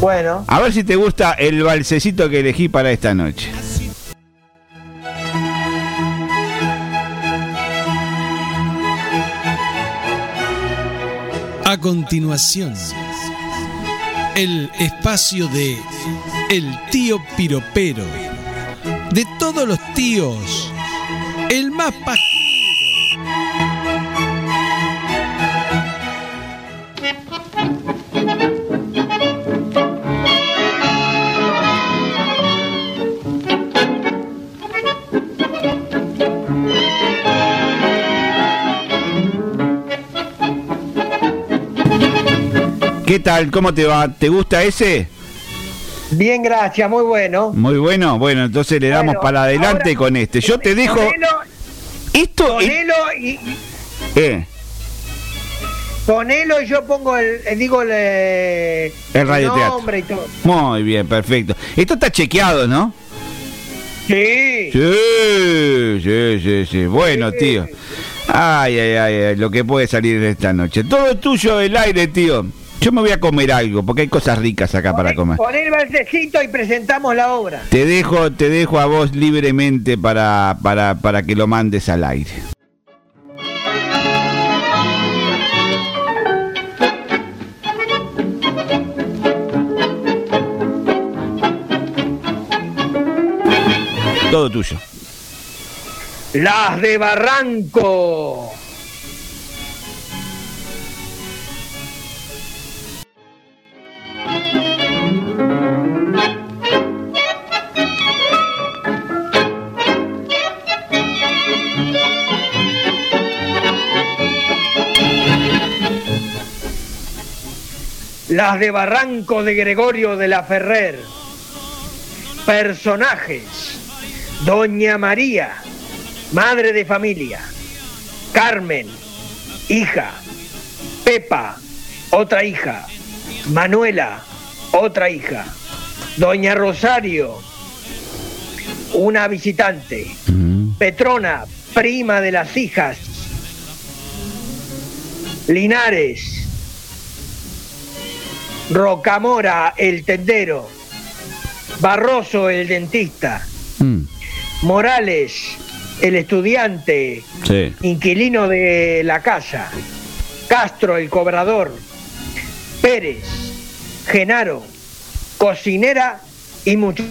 Speaker 17: Bueno.
Speaker 16: A ver si te gusta el balsecito que elegí para esta noche.
Speaker 30: A continuación, el espacio de El tío Piropero. De todos los tíos, el más pa...
Speaker 16: ¿Qué tal? ¿Cómo te va? ¿Te gusta ese?
Speaker 17: Bien, gracias, muy bueno.
Speaker 16: Muy bueno. Bueno, entonces le damos
Speaker 17: Bueno,
Speaker 16: para adelante
Speaker 17: ahora-
Speaker 16: con este. Yo te dejo.
Speaker 17: Ponelo,
Speaker 16: Esto
Speaker 17: ponelo y,
Speaker 16: Eh,
Speaker 17: ponelo y yo pongo el, eh, digo el, eh,
Speaker 16: El radioteatro.
Speaker 17: nombre y todo.
Speaker 16: muy bien, perfecto. Esto está chequeado, ¿no?
Speaker 17: Sí.
Speaker 16: Sí, sí, sí, sí. Bueno, tío. Ay, ay, ay, ay, lo que puede salir de esta noche. Todo tuyo el aire, tío. Yo me voy a comer algo, porque hay cosas ricas acá para comer.
Speaker 17: Pon el balsecito y presentamos la obra.
Speaker 16: Te dejo, te dejo a vos libremente para, para, para que lo mandes al aire. Todo tuyo.
Speaker 17: Las de Barranco. Las de Barranco de Gregorio de la Ferrer. Personajes. Doña María, madre de familia. Carmen, hija. Pepa, otra hija. Manuela, otra hija. Doña Rosario, una visitante. Petrona, prima de las hijas. Linares, Rocamora, el tendero. Barroso, el dentista. Morales, el estudiante,
Speaker 16: Sí.
Speaker 17: inquilino de la casa. Castro, el cobrador. Pérez, Genaro, cocinera y mucho.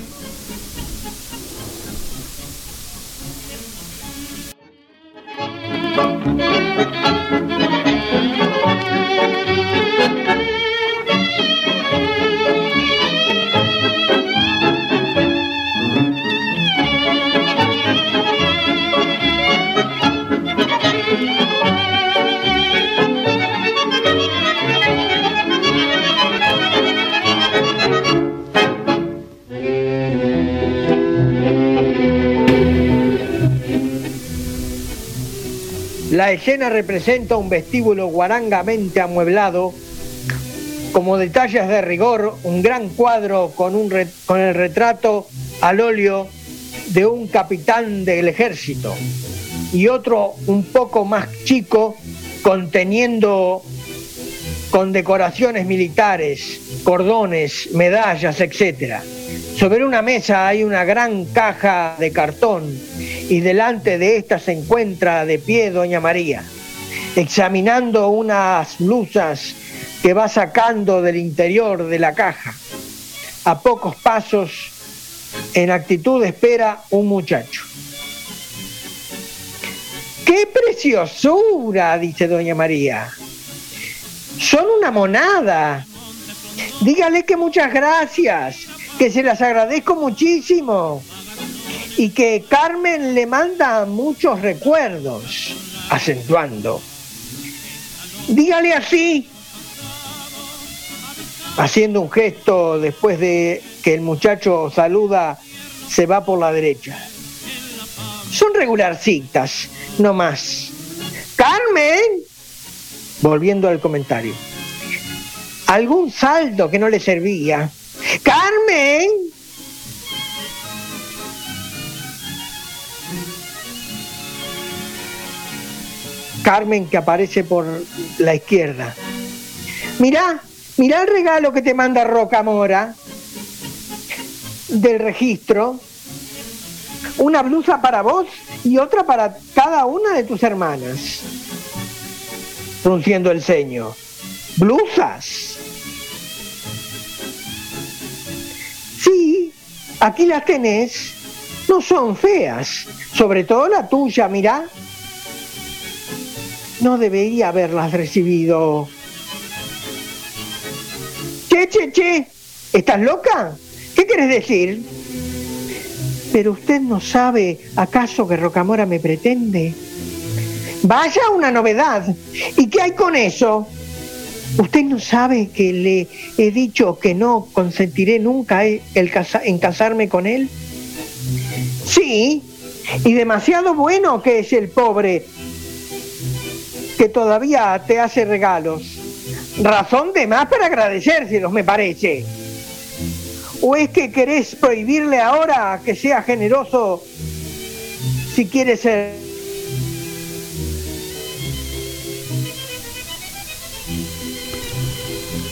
Speaker 17: La escena representa un vestíbulo guarangamente amueblado, como detalles de rigor, un gran cuadro con, el retrato al óleo de un capitán del ejército y otro un poco más chico conteniendo con decoraciones militares, cordones, medallas, etc. Sobre una mesa hay una gran caja de cartón y delante de esta se encuentra de pie doña María, examinando unas blusas que va sacando del interior de la caja. A pocos pasos, en actitud de espera, un muchacho. ¡Qué preciosura! dice doña María. Son una monada. Dígale que muchas gracias, que se las agradezco muchísimo y que Carmen le manda muchos recuerdos, acentuando. Dígale así, haciendo un gesto después de que el muchacho saluda, se va por la derecha. Son regularcitas, no más. Carmen, volviendo al comentario, algún saldo que no le servía. Carmen, Carmen que aparece por la izquierda. Mirá, mirá el regalo que te manda Rocamora del registro. Una blusa para vos y otra para cada una de tus hermanas. Frunciendo el ceño. ¿Blusas? Sí, aquí las tenés. No son feas. Sobre todo la tuya, mirá. No debería haberlas recibido. Che, che, che. ¿Estás loca? ¿Qué quieres decir? Pero usted no sabe, ¿acaso que Rocamora me pretende? Vaya una novedad. ¿Y qué hay con eso? ¿Usted no sabe que le he dicho que no consentiré nunca casa- en casarme con él? Sí, y demasiado bueno que es el pobre que todavía te hace regalos. Razón de más para agradecérselos, me parece. ¿O es que querés prohibirle ahora que sea generoso si quiere ser?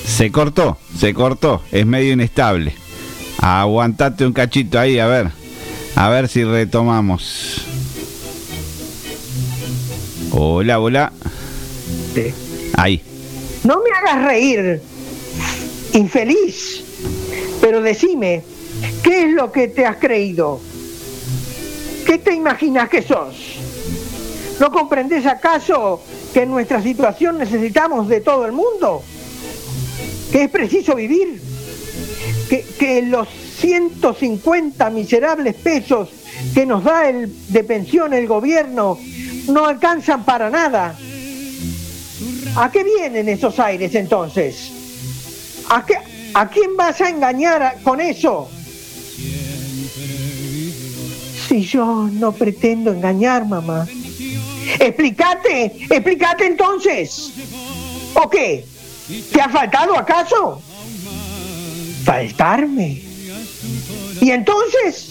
Speaker 16: Se cortó, se cortó, es medio inestable. Aguantate un cachito ahí, a ver. A ver si retomamos. Hola, hola. Ahí.
Speaker 17: No me hagas reír, infeliz. Pero decime, ¿qué es lo que te has creído? ¿Qué te imaginas que sos? ¿No comprendes acaso que en nuestra situación necesitamos de todo el mundo? ¿Que es preciso vivir? ¿Que, que los 150 miserables pesos que nos da el, de pensión el gobierno no alcanzan para nada? ¿A qué vienen esos aires entonces? ¿A, qué, ¿A quién vas a engañar con eso? Si yo no pretendo engañar, mamá. Explícate, explícate entonces. ¿O qué? ¿Te ha faltado acaso? Faltarme. ¿Y entonces?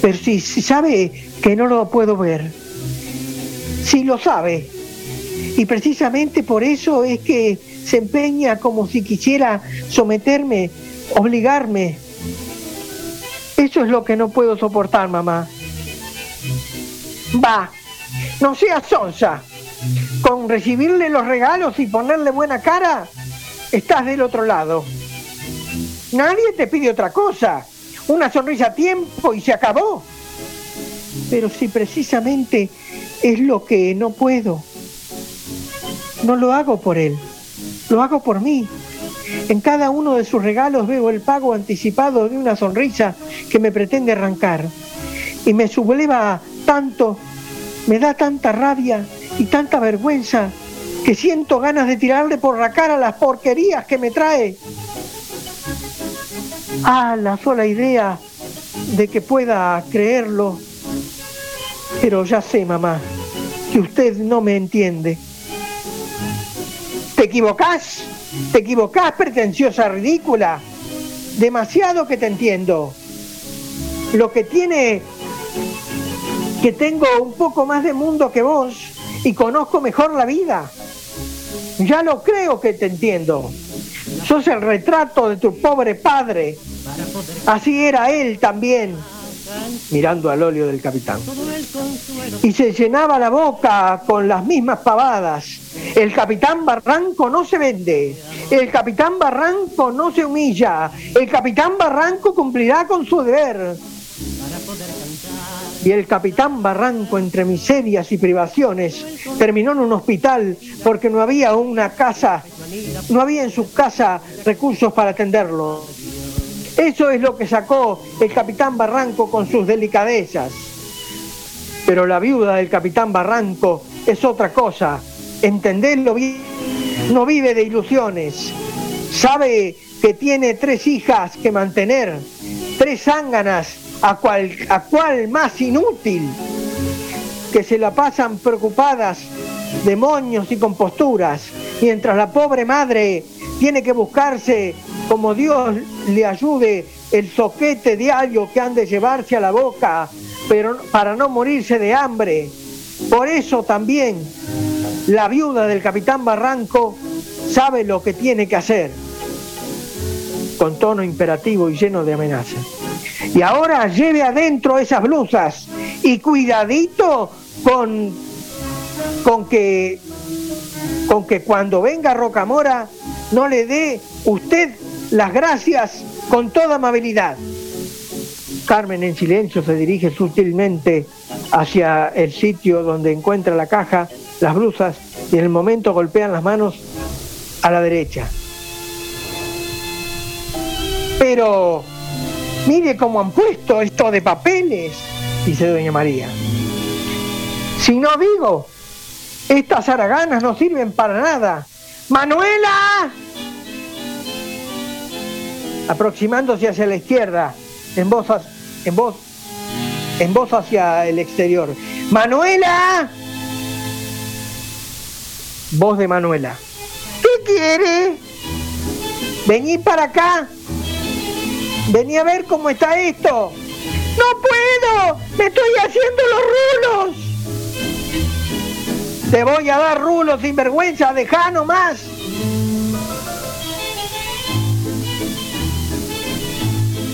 Speaker 17: Pero si, si sabe que no lo puedo ver. Si lo sabe. Y precisamente por eso es que se empeña como si quisiera someterme, obligarme. Eso es lo que no puedo soportar, mamá. Va, no seas sonsa. Con recibirle los regalos y ponerle buena cara, estás del otro lado. Nadie te pide otra cosa. Una sonrisa a tiempo y se acabó. Pero si precisamente es lo que no puedo, no lo hago por él, lo hago por mí. En cada uno de sus regalos veo el pago anticipado de una sonrisa que me pretende arrancar. Y me subleva tanto, me da tanta rabia y tanta vergüenza que siento ganas de tirarle por la cara las porquerías que me trae. Ah, la sola idea de que pueda creerlo. Pero ya sé, mamá, que usted no me entiende. ¿Te equivocás? ¿Te equivocás, pretenciosa, ridícula? Demasiado que te entiendo. Lo que tiene que tengo un poco más de mundo que vos y conozco mejor la vida. Ya lo creo que te entiendo. Sos el retrato de tu pobre padre. Así era él también, mirando al óleo del capitán. Y se llenaba la boca con las mismas pavadas. El capitán Barranco no se vende. El capitán Barranco no se humilla. El capitán Barranco cumplirá con su deber. Y el capitán Barranco, entre miserias y privaciones, terminó en un hospital porque no había una casa, no había en su casa recursos para atenderlo. Eso es lo que sacó el capitán Barranco con sus delicadezas. Pero la viuda del capitán Barranco es otra cosa. Entendedlo bien. No vive de ilusiones. Sabe que tiene tres hijas que mantener, tres zánganas, a cual, más inútil, que se la pasan preocupadas de moños y composturas, mientras la pobre madre tiene que buscarse, como Dios le ayude, el soquete diario que han de llevarse a la boca, pero para no morirse de hambre. Por eso también, la viuda del capitán Barranco sabe lo que tiene que hacer, con tono imperativo y lleno de amenaza. Y ahora lleve adentro esas blusas y cuidadito con, con que con que cuando venga Rocamora no le dé usted las gracias con toda amabilidad. Carmen en silencio se dirige sutilmente hacia el sitio donde encuentra la caja, las blusas, y en el momento golpean las manos a la derecha. Pero mire cómo han puesto esto de papeles, dice doña María. Si no digo, estas haraganas no sirven para nada. Manuela, aproximándose hacia la izquierda, en voz, en voz, en voz hacia el exterior. Manuela, voz de Manuela. ¿Qué quiere? Vení para acá. Vení a ver cómo está esto. No puedo. Me estoy haciendo los rulos. Te voy a dar rulos sin vergüenza. Deja nomás.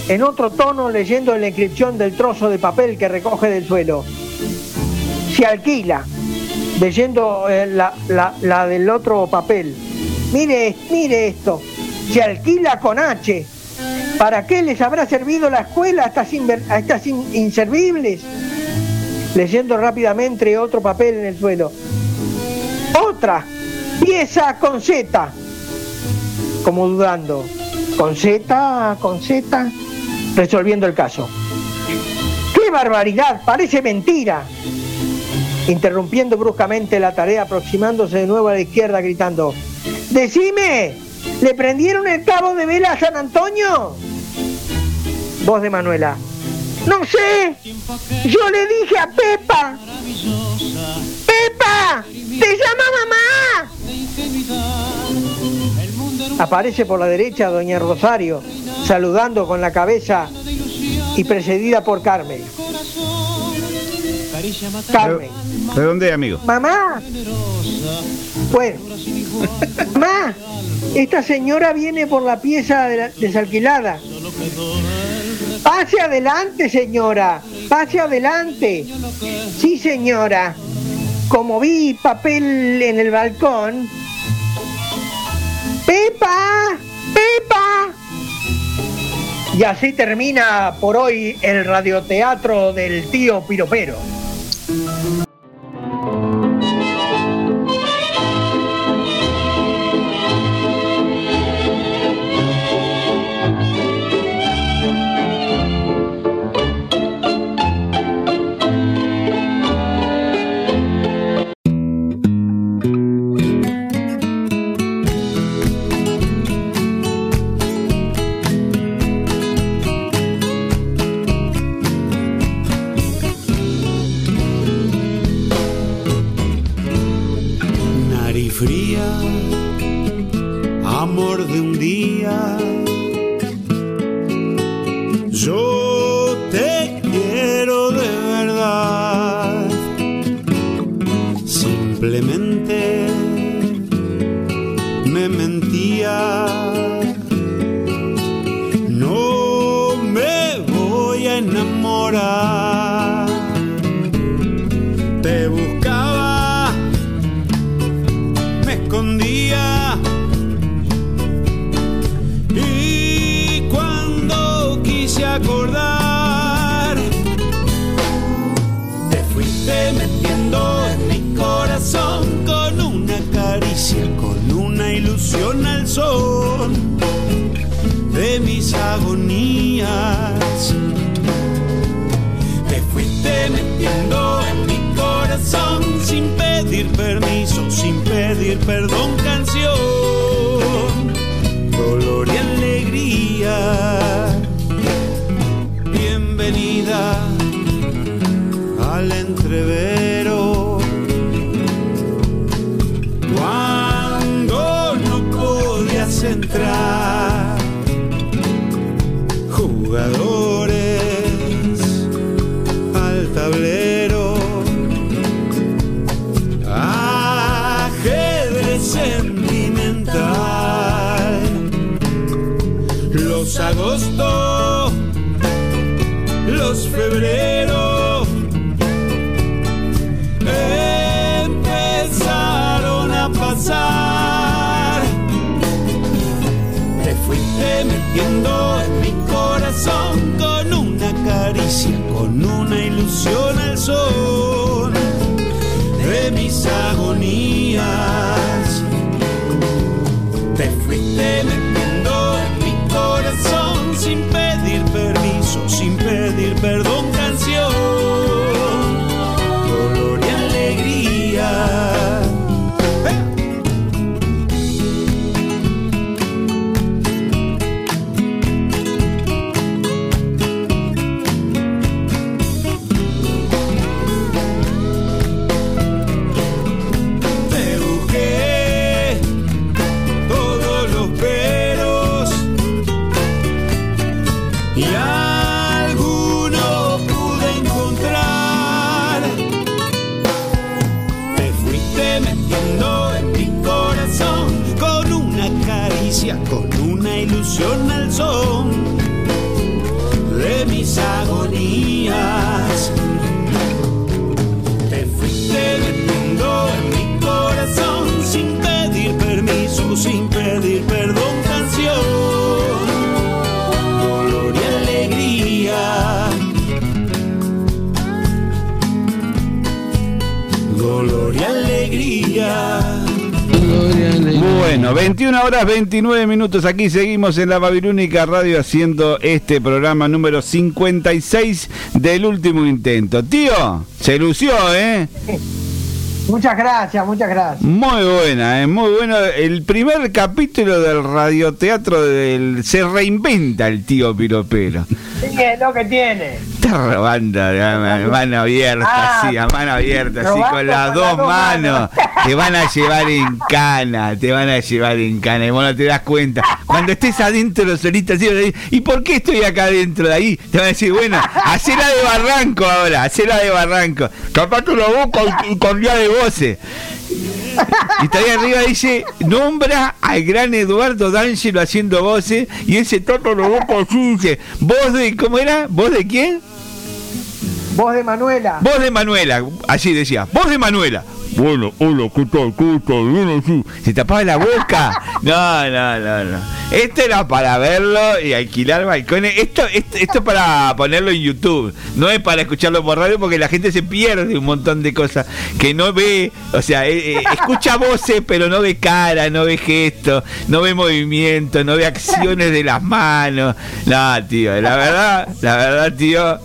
Speaker 17: En otro tono leyendo la inscripción del trozo de papel que recoge del suelo. Se alquila. Leyendo eh, la, del otro papel. Mire, mire esto. Se alquila con H. ¿Para qué les habrá servido la escuela a estas, inservibles? Leyendo rápidamente otro papel en el suelo. Otra. Pieza con Z. Como dudando. ¿Con Z? ¿Con Z? Resolviendo el caso. ¡Qué barbaridad! Parece mentira. Interrumpiendo bruscamente la tarea, aproximándose de nuevo a la izquierda, gritando. ¡Decime! ¿Le prendieron el cabo de vela a San Antonio? Voz de Manuela. No sé. Yo le dije a Pepa. ¡Pepa! ¡Te llama mamá! Aparece por la derecha doña Rosario, saludando con la cabeza y precedida por Carmen. Carmen.
Speaker 16: ¿De dónde, amigo?
Speaker 17: Mamá. Bueno. Mamá. Esta señora viene por la pieza de la- desalquilada. Pase adelante, señora. Pase adelante. Sí, señora. Como vi papel en el balcón. Pepa. Pepa. Y así termina por hoy el radioteatro del tío Piropero.
Speaker 29: De mis agonías te fuiste metiendo en mi corazón sin pedir permiso, sin pedir perdón, canción, dolor y alegría. Bienvenida al entrevero. Agostos, los febreros empezaron a pasar. Te fuiste metiendo en mi corazón con una caricia, con una ilusión al sol de mis agonías. Te fuiste metiendo
Speaker 16: Bueno, 21 horas 29 minutos. Aquí seguimos en la Babilónica Radio haciendo este programa número 56 del último intento. Tío, se lució, ¿eh?
Speaker 17: Muchas gracias, muchas gracias.
Speaker 16: Muy buena, ¿eh? muy bueno. El primer capítulo del radioteatro del Se reinventa el tío Piropero.
Speaker 17: Sí, es lo que tiene.
Speaker 16: Está robando a mano abierta,
Speaker 17: Ah,
Speaker 16: así, a mano abierta, así con las
Speaker 17: con
Speaker 16: dos manos. *laughs* Te van a llevar en cana, te van a llevar en cana. Y vos no te das cuenta. Cuando estés adentro solita, así, ¿y por qué estoy acá adentro de ahí? Te van a decir, bueno, hacela de barranco ahora, hacela de barranco. Capate la boca y, y cambiá de voces. Y todavía arriba dice, nombra al gran Eduardo D'Angelo haciendo voces y ese toto lo boca así dice, voz de, ¿cómo era? ¿Voz de quién?
Speaker 17: Voz de Manuela.
Speaker 16: Voz de Manuela, así decía, voz de Manuela. Bueno, hola, ¿qué tal? ¿Cómo estás? Bien así. Se tapaba la boca. *laughs* No, no, no, no. Esto era para verlo y alquilar balcones. Esto, esto, esto es para ponerlo en YouTube. No es para escucharlo por radio porque la gente se pierde un montón de cosas que no ve. O sea, eh, eh, escucha *laughs* voces, pero no ve cara, no ve gestos, no ve movimiento, no ve acciones de las manos. No, tío, la verdad, la verdad, tío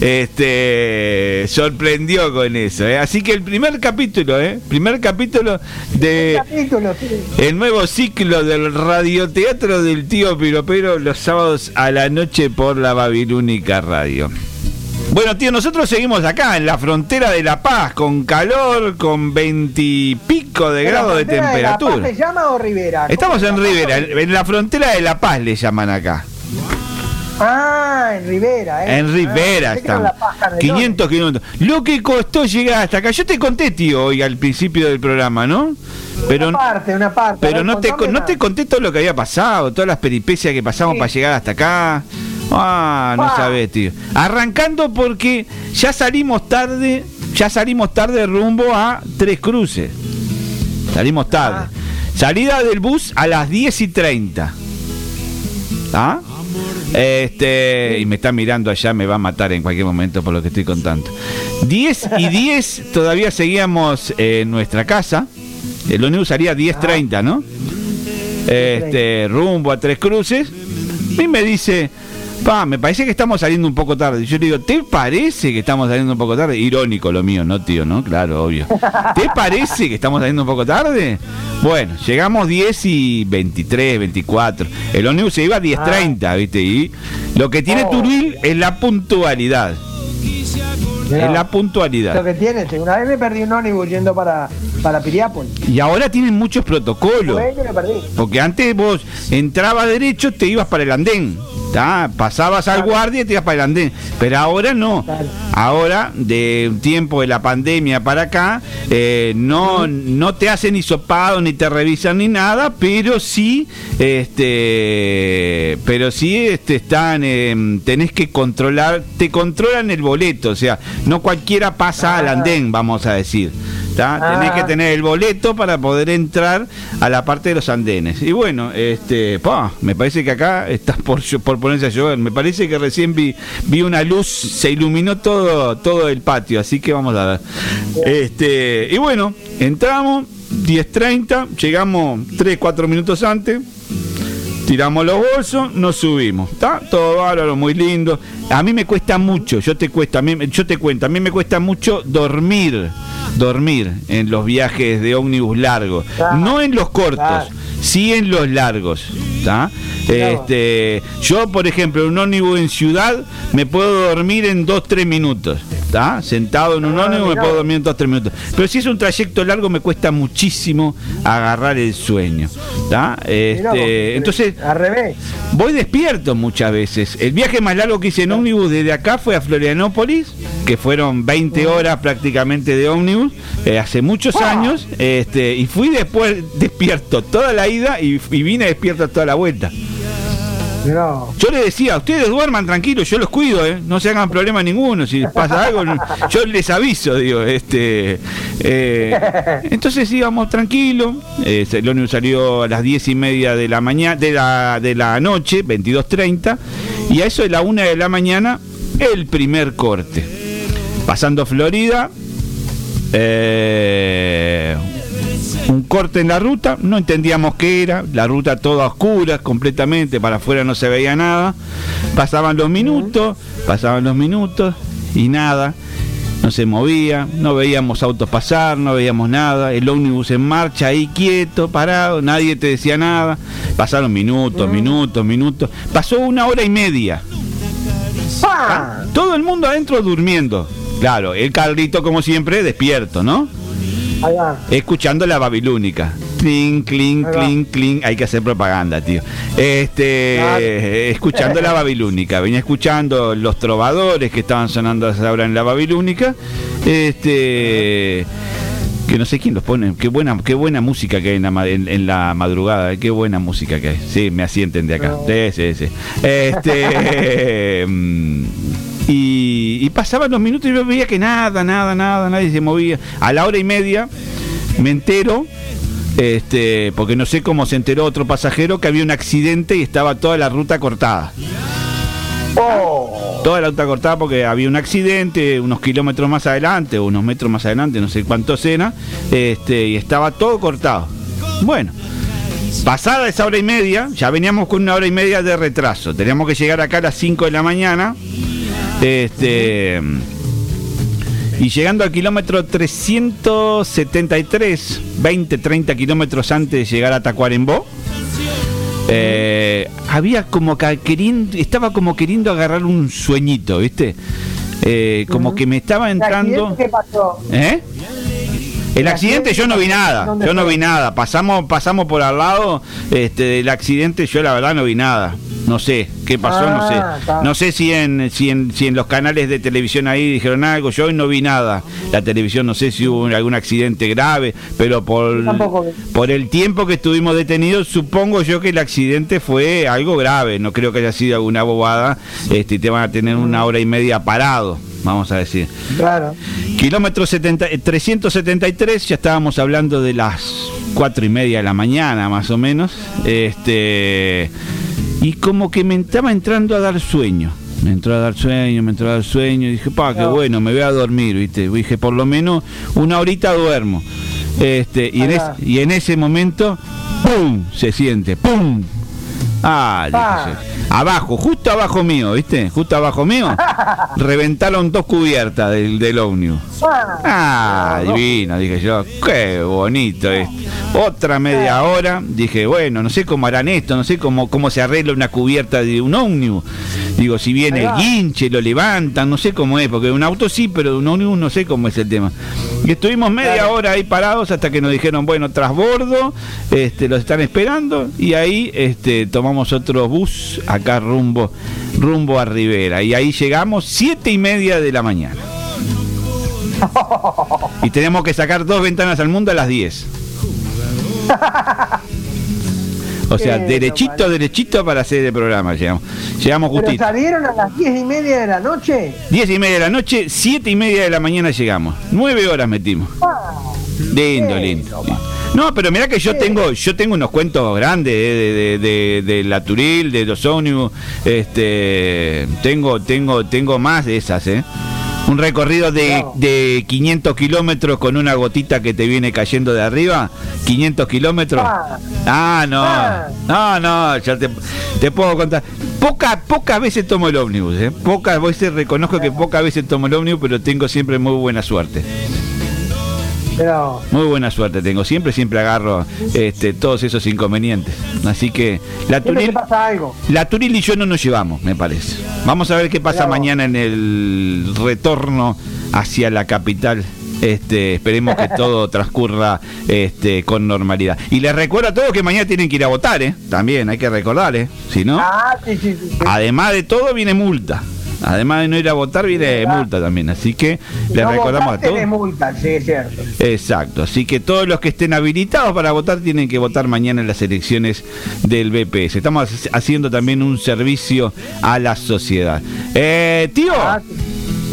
Speaker 16: este sorprendió con eso ¿eh? así que el primer capítulo eh primer capítulo de
Speaker 17: Capítulo, sí.
Speaker 16: el nuevo ciclo del radioteatro del tío Piropero los sábados a la noche por la Babilónica Radio bueno, tío, nosotros seguimos acá en la frontera de La Paz, con calor, con veintipico de grados de
Speaker 17: ¿Frontera La Paz
Speaker 16: temperatura.
Speaker 17: ¿Le llama o Rivera?
Speaker 16: Estamos en Rivera, en la frontera de La Paz le llaman acá.
Speaker 17: Ah, en Rivera, ¿eh?
Speaker 16: En Rivera
Speaker 17: Ah,
Speaker 16: estamos.
Speaker 17: La Paz, Canelones.
Speaker 16: 500 kilómetros. Lo que costó llegar hasta acá. Yo te conté, tío, hoy al principio del programa, ¿no? Pero,
Speaker 17: Una parte, una parte.
Speaker 16: Pero
Speaker 17: ver,
Speaker 16: no, te, no te conté todo lo que había pasado, todas las peripecias que pasamos para llegar hasta acá. Ah, no
Speaker 17: Ah.
Speaker 16: sabés, tío. Arrancando porque ya salimos tarde, ya salimos tarde rumbo a Tres Cruces. Salimos tarde. Salida del bus a las 10 y 30. ¿Ah? Este, y me está mirando allá, me va a matar en cualquier momento por lo que estoy contando. 10 y 10 todavía seguíamos en nuestra casa. El ONU salía 10.30, ¿no? Este, rumbo a Tres Cruces. Y me dice, pa, me parece que estamos saliendo un poco tarde. Yo le digo, ¿te parece que estamos saliendo un poco tarde? Irónico lo mío, ¿no, tío? ¿No? Claro, obvio. *laughs* ¿Te parece que estamos saliendo un poco tarde? Bueno, llegamos 10 y 23, 24. El ómnibus se iba a 10.30, ¿viste? Y lo que tiene Turuil es la puntualidad. Es la puntualidad.
Speaker 17: Lo que tiene, una vez me perdí un ónibus yendo para, para Piriápolis.
Speaker 16: Y ahora tienen muchos protocolos. Porque antes vos entrabas derecho, te ibas para el andén. Pasabas al guardia y te ibas para el andén. Pero ahora no. Ahora, de tiempo de la pandemia para acá, eh, no, no te hacen hisopado, ni te revisan ni nada, pero sí, este, pero sí este, están, eh, tenés que controlar, te controlan el boleto, o sea, no cualquiera pasa al andén, vamos a decir. Tenés que tener el boleto para poder entrar a la parte de los andenes. Y bueno, este, pa, me parece que acá estás por, por ponerse a llover. Me parece que recién vi, vi una luz, se iluminó todo, todo el patio, así que vamos a ver. Este, y bueno, entramos, 10.30, llegamos 3, 4 minutos antes. Tiramos los bolsos, nos subimos. ¿Está? Todo bárbaro, muy lindo. A mí me cuesta mucho, yo te cuesta, a mí, yo te cuento, a mí me cuesta mucho dormir, dormir en los viajes de ómnibus largos. No en los cortos, sí en los largos. Este, yo, por ejemplo, en un ómnibus en ciudad me puedo dormir en 2-3 minutos. ¿está? Sentado en un ómnibus me puedo dormir en 2-3 minutos. Pero si es un trayecto largo me cuesta muchísimo agarrar el sueño. Este, entonces,
Speaker 17: al revés.
Speaker 16: Voy despierto muchas veces. El viaje más largo que hice en ómnibus desde acá fue a Florianópolis, que fueron 20 horas prácticamente de ómnibus, eh, hace muchos años, este, y fui después despierto toda la ida y, y vine despierto toda la vuelta. Yo le decía, ustedes duerman tranquilos, yo los cuido, ¿eh? no se hagan problema ninguno, si pasa algo, yo les aviso, digo, este eh, entonces íbamos tranquilos, eh, el ómnibus salió a las 10 y media de la mañana, de la, de la noche, 22.30, y a eso de la una de la mañana, el primer corte. Pasando Florida, eh, un corte en la ruta, no entendíamos qué era, la ruta toda oscura, completamente, para afuera no se veía nada. Pasaban los minutos, pasaban los minutos y nada, no se movía, no veíamos autos pasar, no veíamos nada, el ómnibus en marcha ahí quieto, parado, nadie te decía nada. Pasaron minutos, minutos, minutos. Pasó una hora y media. Todo el mundo adentro durmiendo. Claro, el carrito como siempre despierto, ¿no? Escuchando la babilónica. Cling, cling, cling, cling. Hay que hacer propaganda, tío. Este, escuchando la babilónica. Venía escuchando los trovadores que estaban sonando a esa hora en la babilónica. Este que no sé quién los pone, qué buena, qué buena música que hay en la, en- en la madrugada, qué buena música que hay. Sí, me asienten de acá. Sí, sí, sí. Este mm, *laughs* y, y pasaban los minutos y yo veía que nada, nada, nada, nadie se movía. A la hora y media me entero, este, porque no sé cómo se enteró otro pasajero que había un accidente y estaba toda la ruta cortada. Toda la ruta cortada porque había un accidente unos kilómetros más adelante, o unos metros más adelante, no sé cuántos era, este, y estaba todo cortado. Bueno, pasada esa hora y media, ya veníamos con una hora y media de retraso. Teníamos que llegar acá a las 5 de la mañana. Este. Y llegando al kilómetro 373, 20, 30 kilómetros antes de llegar a Tacuarembó, eh, había como que queriendo, estaba como queriendo agarrar un sueñito, ¿viste? Eh, como que me estaba entrando.
Speaker 17: ¿Qué pasó?
Speaker 16: ¿Eh? El accidente yo no vi nada,
Speaker 17: ¿Dónde
Speaker 16: yo no vi nada. Pasamos, pasamos por al lado este, del accidente, yo la verdad no vi nada. No sé qué pasó, no
Speaker 17: Ah,
Speaker 16: sé.
Speaker 17: está.
Speaker 16: No sé si en, si en si en los canales de televisión ahí dijeron algo. Yo hoy no vi nada. La televisión no sé si hubo algún accidente grave, pero por
Speaker 17: tampoco
Speaker 16: por el tiempo que estuvimos detenidos, supongo yo que el accidente fue algo grave. No creo que haya sido alguna bobada. Este, y te van a tener una hora y media parado, vamos a decir.
Speaker 17: Claro.
Speaker 16: Kilómetro 70, eh, 373, ya estábamos hablando de las cuatro y media de la mañana, más o menos. Este y como que me estaba entrando a dar sueño. Me entró a dar sueño, me entró a dar sueño. Y dije, pa, qué bueno, me voy a dormir, ¿viste? Dije, por lo menos una horita duermo. Este, y, en es- y en ese momento, ¡pum! Se siente, ¡pum! Ah, dije yo. abajo, justo abajo mío, ¿viste? Justo abajo mío, *laughs* reventaron dos cubiertas del, del ómnibus. Ah, divino, dije yo, qué bonito esto. Otra media hora, dije, bueno, no sé cómo harán esto, no sé cómo, cómo se arregla una cubierta de un ómnibus. Digo, si viene el guinche, lo levantan, no sé cómo es, porque un auto sí, pero un ómnibus no sé cómo es el tema. Y estuvimos media hora ahí parados hasta que nos dijeron, bueno, trasbordo, este, los están esperando y ahí este, tomamos otro bus acá rumbo, rumbo a Rivera. Y ahí llegamos siete y media de la mañana. *laughs* Y tenemos que sacar dos ventanas al mundo a las 10. *laughs* O sea, derechito, derechito para hacer el programa. Llegamos, llegamos
Speaker 17: ¿Pero
Speaker 16: justito.
Speaker 17: salieron a las diez y media de la noche?
Speaker 16: 10 y media de la noche, 7 y media de la mañana llegamos. 9 horas metimos.
Speaker 17: Ah,
Speaker 16: Lindo, lindo. lindo. No, pero mirá que yo tengo, yo tengo unos cuentos grandes eh, de, de, de- de la Turil, de los ómnibus, este, tengo, tengo, tengo más de esas, eh. Un recorrido de, de 500 kilómetros con una gotita que te viene cayendo de arriba, 500 kilómetros. Ah, no, no, no, ya te, te puedo contar. Poca, pocas veces tomo el ómnibus, eh. Pocas veces reconozco que pocas veces tomo el ómnibus, pero tengo siempre muy buena suerte.
Speaker 17: Pero
Speaker 16: Muy buena suerte tengo, siempre, siempre agarro este, todos esos inconvenientes. Así que la Turil,
Speaker 17: pasa algo.
Speaker 16: la Turil y yo no nos llevamos, me parece. Vamos a ver qué pasa mañana en el retorno hacia la capital. Este, esperemos que *laughs* todo transcurra este, con normalidad. Y les recuerdo a todos que mañana tienen que ir a votar, ¿eh? También hay que recordar, ¿eh? Si no,
Speaker 17: Ah, sí, sí. sí.
Speaker 16: además de todo viene multa. Además de no ir a votar viene multa también. Así que
Speaker 17: Si no
Speaker 16: recordamos a todos.
Speaker 17: de multa, sí, es cierto.
Speaker 16: Exacto, así que todos los que estén habilitados para votar tienen que votar mañana en las elecciones del BPS. Estamos hac- haciendo también un servicio a la sociedad. Eh, tío,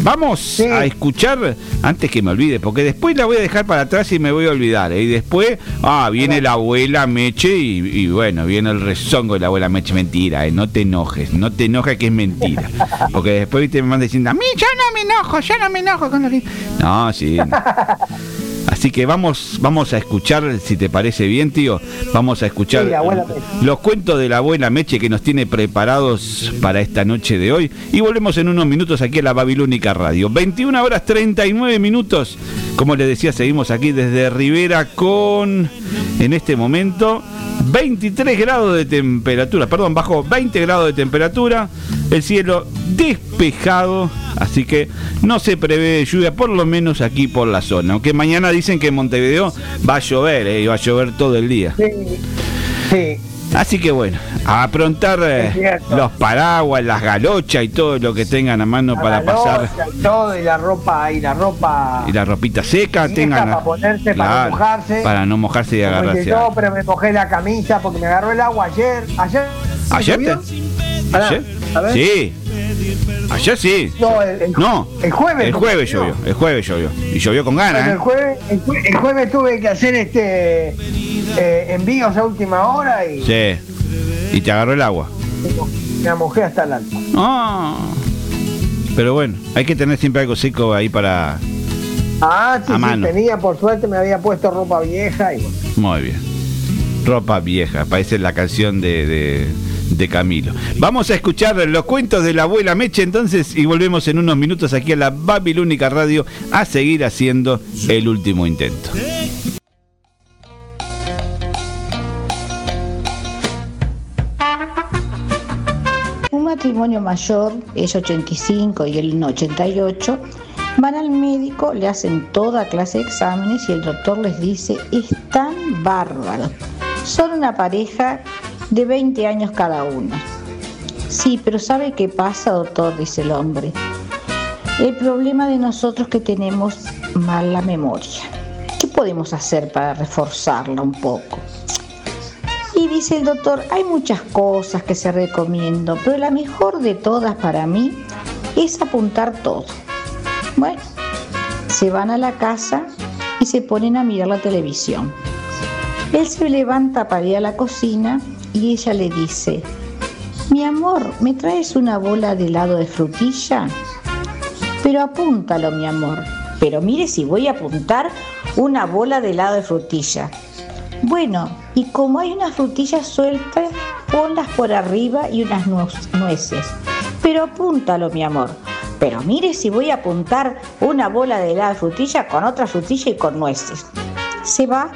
Speaker 16: vamos a escuchar, antes que me olvide, porque después la voy a dejar para atrás y me voy a olvidar. ¿eh? Y después, ah, viene la abuela Meche y, y bueno, viene el rezongo de la abuela Meche. Mentira, eh, no te enojes, no te enojes que es mentira. *laughs* Porque después viste, me mandan diciendo, a mí yo no me enojo, yo no me enojo con lo que... No, sí. no. *laughs* Así que vamos, vamos a escuchar, si te parece bien, tío, vamos a escuchar
Speaker 17: Sí,
Speaker 16: los cuentos de la abuela Meche que nos tiene preparados para esta noche de hoy. Y volvemos en unos minutos aquí a la Babilónica Radio. 21 horas 39 minutos. Como les decía, seguimos aquí desde Rivera con, en este momento, 23 grados de temperatura. Perdón, bajo 20 grados de temperatura. El cielo despejado. Así que no se prevé lluvia, por lo menos aquí por la zona. Aunque mañana dicen que en Montevideo va a llover, eh, y va a llover todo el día.
Speaker 17: Sí, sí.
Speaker 16: Así que bueno, a aprontar eh, los paraguas, las galochas y todo lo que tengan a mano
Speaker 17: La
Speaker 16: para pasar.
Speaker 17: y todo, y la ropa, y la ropa.
Speaker 16: Y la ropita seca, tengan.
Speaker 17: para ponerse, para no mojarse.
Speaker 16: para no mojarse y agarrarse.
Speaker 17: no, pero me mojé la camisa porque me agarró el agua ayer. ¿Ayer?
Speaker 16: ¿Ayer?
Speaker 17: A ver.
Speaker 16: Sí. Ayer sí.
Speaker 17: No, el, el-
Speaker 16: No.
Speaker 17: el jueves.
Speaker 16: El jueves llovió. El jueves llovió. Y llovió con
Speaker 17: Bueno,
Speaker 16: ganas,
Speaker 17: el,
Speaker 16: ¿eh?
Speaker 17: jueves, el, jue- el jueves tuve que hacer este eh, envíos a última hora y
Speaker 16: Sí. Y te agarró el agua.
Speaker 17: me mojé hasta el alma.
Speaker 16: Ah. Pero bueno, hay que tener siempre algo seco ahí para.
Speaker 17: Ah, sí,
Speaker 16: A
Speaker 17: sí,
Speaker 16: mano.
Speaker 17: tenía, por suerte me había puesto ropa vieja y bueno.
Speaker 16: Muy bien. Ropa vieja, parece la canción de, de, de Camilo. Vamos a escuchar los cuentos de la abuela Meche entonces y volvemos en unos minutos aquí a la Babilónica Radio a seguir haciendo el último intento.
Speaker 31: Un matrimonio mayor, es 85 y él 88, van al médico, le hacen toda clase de exámenes y el doctor les dice, están bárbaros. Son una pareja de 20 años cada uno. Sí, pero ¿sabe qué pasa, doctor? dice el hombre. El problema de nosotros que tenemos mala memoria. ¿Qué podemos hacer para reforzarla un poco? Y dice el doctor, hay muchas cosas que se recomiendo, pero la mejor de todas para mí es apuntar todo. Bueno, se van a la casa y se ponen a mirar la televisión. Él se levanta para ir a la cocina y ella le dice, mi amor, ¿me traes una bola de helado de frutilla? Pero apúntalo, mi amor. Pero mire si voy a apuntar una bola de helado de frutilla. Bueno, y como hay unas frutillas sueltas, ponlas por arriba y unas nueces. Pero apúntalo, mi amor. Pero mire si voy a apuntar una bola de helado de frutilla con otra frutilla y con nueces. Se va,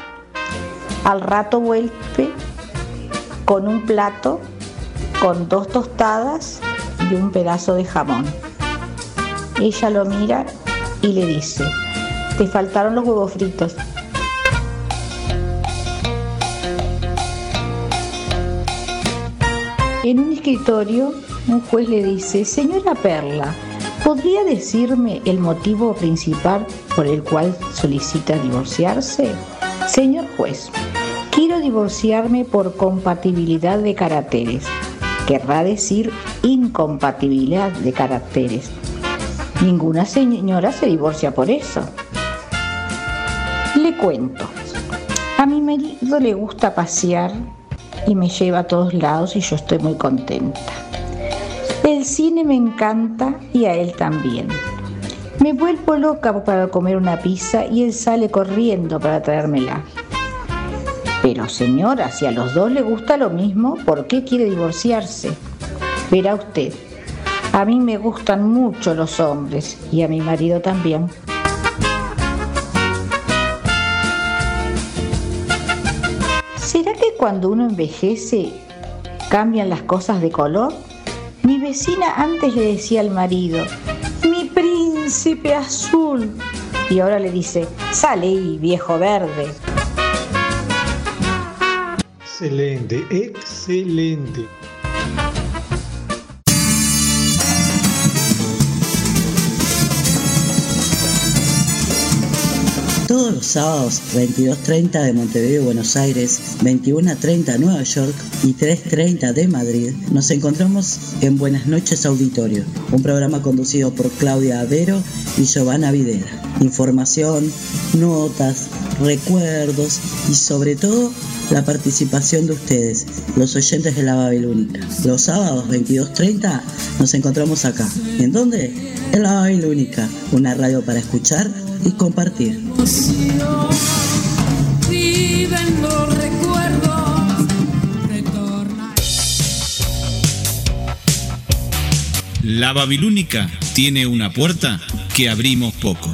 Speaker 31: al rato vuelve con un plato, con dos tostadas y un pedazo de jamón. Ella lo mira y le dice, Te faltaron los huevos fritos. En un escritorio, un juez le dice, señora Perla, ¿podría decirme el motivo principal por el cual solicita divorciarse? Señor juez, quiero divorciarme por compatibilidad de caracteres. Querrá decir incompatibilidad de caracteres. Ninguna señora se divorcia por eso. Le cuento. A mi marido le gusta pasear y me lleva a todos lados y yo estoy muy contenta. El cine me encanta y a él también. Me vuelvo loca para comer una pizza y él sale corriendo para traérmela. Pero señora, si a los dos le gusta lo mismo, ¿por qué quiere divorciarse? Verá usted, a mí me gustan mucho los hombres y a mi marido también. ¿Será que cuando uno envejece cambian las cosas de color? Mi vecina antes le decía al marido, mi príncipe azul. Y ahora le dice, sale ahí, viejo verde.
Speaker 32: Excelente, excelente.
Speaker 33: Todos los sábados, 22.30 de Montevideo, Buenos Aires, 21.30 Nueva York y 3.30 de Madrid, nos encontramos en Buenas noches Auditorio, un programa conducido por Claudia Avero y Giovanna Videra. Información, notas, recuerdos y sobre todo la participación de ustedes, los oyentes de la Babilónica. Los sábados 22.30 nos encontramos acá. ¿En dónde? En la Babilónica, una radio para escuchar y compartir.
Speaker 14: La Babilónica tiene una puerta que abrimos poco.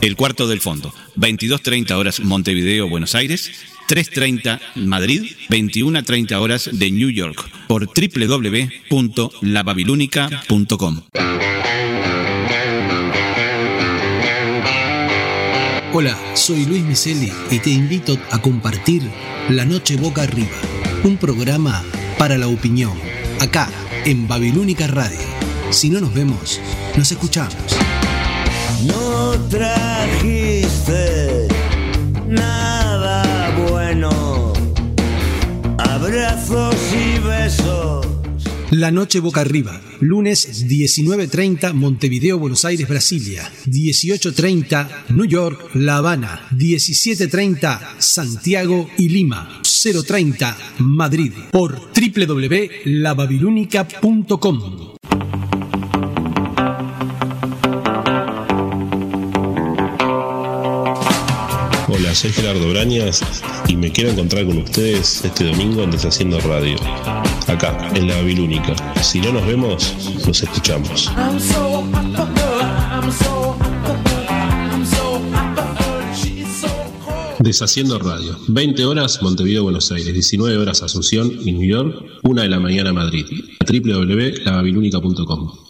Speaker 34: El cuarto del fondo,
Speaker 14: 22.30 horas Montevideo, Buenos Aires, 3.30 Madrid, 21.30 horas de New York, por www.lababilúnica.com.
Speaker 30: Hola, soy Luis Miseli y te invito a compartir La Noche Boca Arriba, un programa para la opinión, acá en Babilónica Radio. Si no nos vemos, nos escuchamos.
Speaker 35: No trajiste nada bueno. Abrazos y besos.
Speaker 30: La Noche Boca Arriba, lunes 19.30 Montevideo, Buenos Aires, Brasilia, 18.30 New York, La Habana, 17.30 Santiago y Lima, 0.30 Madrid, por www.lababilúnica.com.
Speaker 36: Hola, soy Gerardo Brañas y me quiero encontrar con ustedes este domingo en Deshaciendo Radio, acá, en la Babilónica. Si no nos vemos, nos escuchamos. Deshaciendo Radio, 20 horas Montevideo, Buenos Aires, 19 horas Asunción y New York, 1 de la mañana Madrid, www.lababilúnica.com.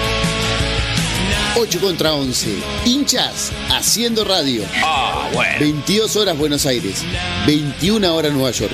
Speaker 22: 8 contra 11. Hinchas haciendo radio.
Speaker 16: Ah, bueno.
Speaker 22: 22 horas Buenos Aires. 21 horas Nueva York.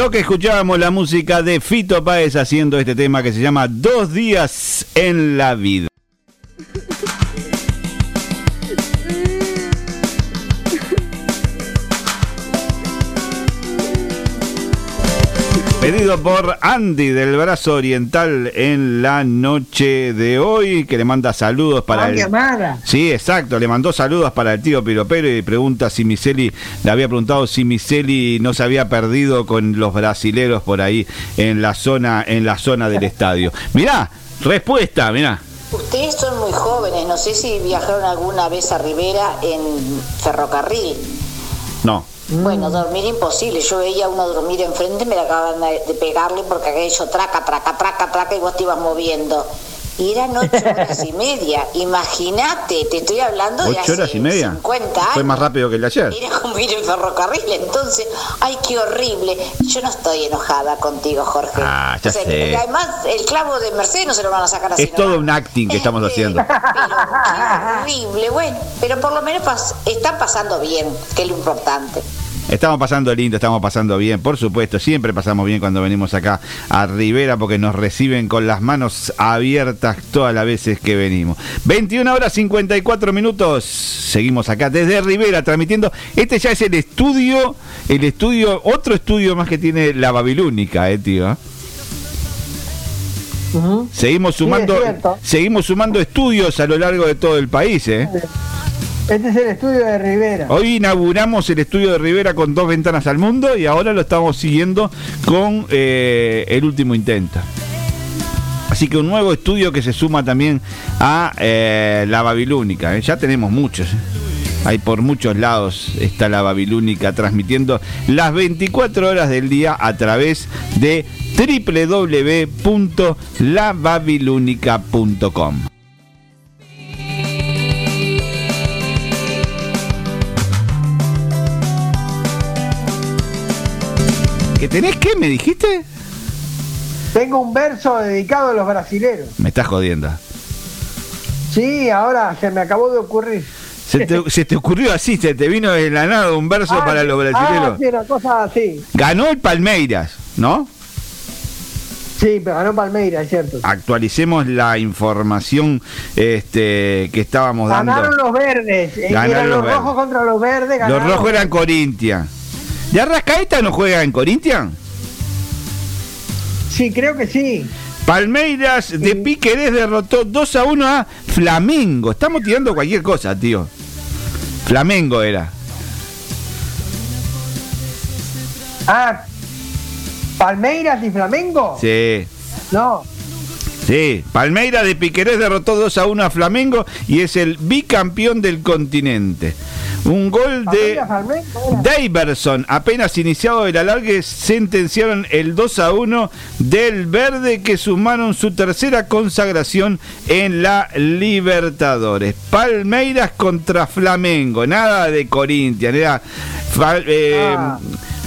Speaker 37: Lo
Speaker 16: que escuchábamos, la música de Fito Páez haciendo este tema que se llama Dos días en la vida. Por Andy del brazo oriental en la noche de hoy, que le manda saludos para
Speaker 17: Ay,
Speaker 16: el... Sí, exacto, le mandó saludos para el tío Piropero y pregunta si Miseli, le había preguntado si Miseli no se había perdido con los brasileros por ahí en la zona, en la zona del estadio. Mirá, respuesta, mirá.
Speaker 18: Ustedes son muy jóvenes, no sé si viajaron alguna vez a Rivera en ferrocarril.
Speaker 16: No.
Speaker 18: Bueno, dormir imposible. Yo veía uno dormir enfrente, me acababan de pegarle porque hecho traca, traca, traca, traca y vos te ibas moviendo. Y eran ocho *laughs* horas y media. Imagínate, te estoy hablando de
Speaker 16: ¿Ocho
Speaker 18: hace
Speaker 16: horas y media?
Speaker 18: 50
Speaker 16: Fue
Speaker 18: años.
Speaker 16: más rápido que el de ayer.
Speaker 18: Era como ir en ferrocarril, entonces, ay, qué horrible. Yo no estoy enojada contigo, Jorge.
Speaker 16: Ah, ya
Speaker 18: O sea,
Speaker 16: sé.
Speaker 18: Además, el clavo de Mercedes no se lo van a sacar así.
Speaker 16: Es todo un acting que estamos haciendo.
Speaker 18: Qué horrible, bueno, pero por lo menos pas- están pasando bien, que es lo importante.
Speaker 16: Estamos pasando lindo, estamos pasando bien, por supuesto, siempre pasamos bien cuando venimos acá a Rivera porque nos reciben con las manos abiertas todas las veces que venimos. 21 horas 54 minutos, seguimos acá desde Rivera transmitiendo. Este ya es el estudio, el estudio, otro estudio más que tiene la Babilónica, eh, tío. Seguimos sumando, seguimos sumando estudios a lo largo de todo el país, eh.
Speaker 17: Este es el estudio de Rivera.
Speaker 16: Hoy inauguramos el estudio de Rivera con dos ventanas al mundo y ahora lo estamos siguiendo con eh, el último intento. Así que un nuevo estudio que se suma también a eh, la Babilónica. ¿eh? Ya tenemos muchos. Hay por muchos lados está la Babilónica transmitiendo las 24 horas del día a través de www.lababilónica.com. ¿Que tenés qué? ¿Me dijiste?
Speaker 17: Tengo un verso dedicado a los brasileros.
Speaker 16: Me estás jodiendo.
Speaker 17: Sí, ahora se me acabó de ocurrir.
Speaker 16: Se te, *laughs* se te ocurrió así, se te vino de la nada un verso
Speaker 17: Ah,
Speaker 16: para los
Speaker 17: Ah,
Speaker 16: brasileños.
Speaker 17: sí, una cosa así.
Speaker 16: Ganó el Palmeiras, ¿no?
Speaker 17: Sí, pero ganó Palmeiras, es cierto.
Speaker 16: Actualicemos la información este, que estábamos dando.
Speaker 17: Ganaron los verdes. eh,
Speaker 16: Ganaron
Speaker 17: eran
Speaker 16: los
Speaker 17: los,
Speaker 16: verdes.
Speaker 17: rojos contra los verdes.
Speaker 16: Los
Speaker 17: ganaron
Speaker 16: rojos eran Corinthians. ¿Ya Rascaeta no juega en Corinthians?
Speaker 17: Sí, creo que sí.
Speaker 16: Palmeiras de Piquerés derrotó 2 a 1 a Flamengo. Estamos tirando cualquier cosa, tío. Flamengo era.
Speaker 17: Ah, Palmeiras y Flamengo.
Speaker 16: Sí.
Speaker 17: No,
Speaker 16: Sí, Palmeiras de Piquerés derrotó 2 a 1 a Flamengo y es el bicampeón del continente. Un gol de. Daverson, apenas iniciado el alargue, sentenciaron el 2 a 1 del verde que sumaron su tercera consagración en la Libertadores. Palmeiras contra Flamengo, nada de Corinthians, era eh,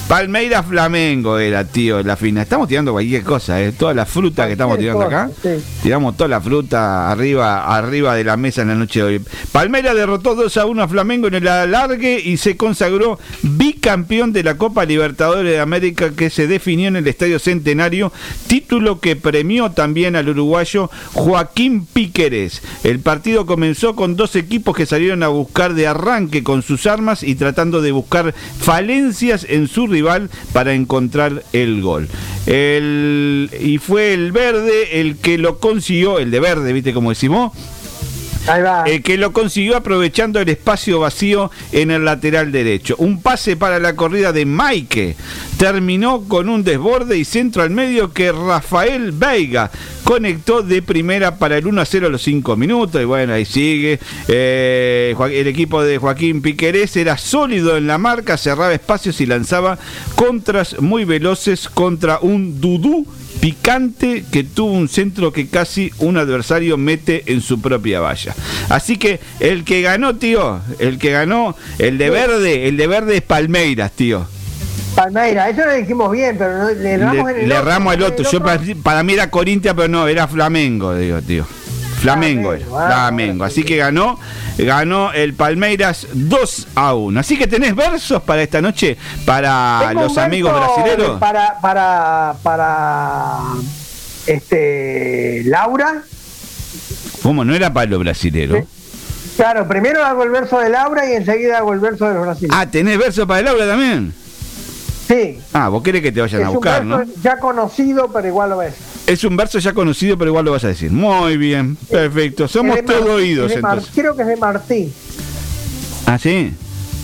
Speaker 16: Palmeiras Flamengo era, tío, la final. Estamos tirando cualquier cosa, eh, toda la fruta que estamos tirando acá.
Speaker 17: sí.
Speaker 16: Tiramos toda la fruta arriba, arriba de la mesa en la noche de hoy. Palmeiras derrotó 2 a 1 a Flamengo en el alargue y se consagró bicampeón de la Copa Libertadores de América que se definió en el Estadio Centenario, título que premió también al uruguayo Joaquín Píqueres. El partido comenzó con dos equipos que salieron a buscar de arranque con sus armas y tratando de buscar falencias en su rival para encontrar el gol. El, y fue el verde el que lo consiguió, el de verde, ¿viste cómo decimos? Que lo consiguió aprovechando el espacio vacío en el lateral derecho. Un pase para la corrida de Maike. Terminó con un desborde y centro al medio que Rafael Veiga conectó de primera para el 1 a 0 a los 5 minutos. Y bueno, ahí sigue. Eh, el equipo de Joaquín Piquerés era sólido en la marca, cerraba espacios y lanzaba contras muy veloces contra un Dudú picante que tuvo un centro que casi un adversario mete en su propia valla. Así que el que ganó, tío, el que ganó, el de verde, el de verde es Palmeiras, tío.
Speaker 17: Palmeiras, eso lo dijimos bien, pero no, le erramos en
Speaker 16: Le,
Speaker 17: el
Speaker 16: le
Speaker 17: otro.
Speaker 16: erramos al
Speaker 17: En
Speaker 16: otro.
Speaker 17: el
Speaker 16: Yo para, para mí era Corintia, pero no, era Flamengo, digo, tío. Flamengo era, Flamengo. Así que ganó, ganó el Palmeiras 2 a 1. Así que tenés versos para esta noche para los amigos
Speaker 17: verso
Speaker 16: brasileños.
Speaker 17: Para, para, para este Laura.
Speaker 16: ¿Cómo no era para los brasileros?
Speaker 17: Claro, primero hago el verso de Laura y enseguida hago el verso de los brasileños.
Speaker 16: Ah, ¿tenés versos para el aula también?
Speaker 17: Sí.
Speaker 16: Ah, vos querés que te vayan
Speaker 17: es
Speaker 16: a
Speaker 17: un
Speaker 16: buscar,
Speaker 17: verso
Speaker 16: ¿no?
Speaker 17: ya conocido, pero igual lo ves.
Speaker 16: Es un verso ya conocido, pero igual lo vas a decir. Muy bien, perfecto. Somos
Speaker 17: Es de Mar-
Speaker 16: todo oídos, entonces.
Speaker 17: Creo que es de Martí.
Speaker 16: ¿Ah, sí?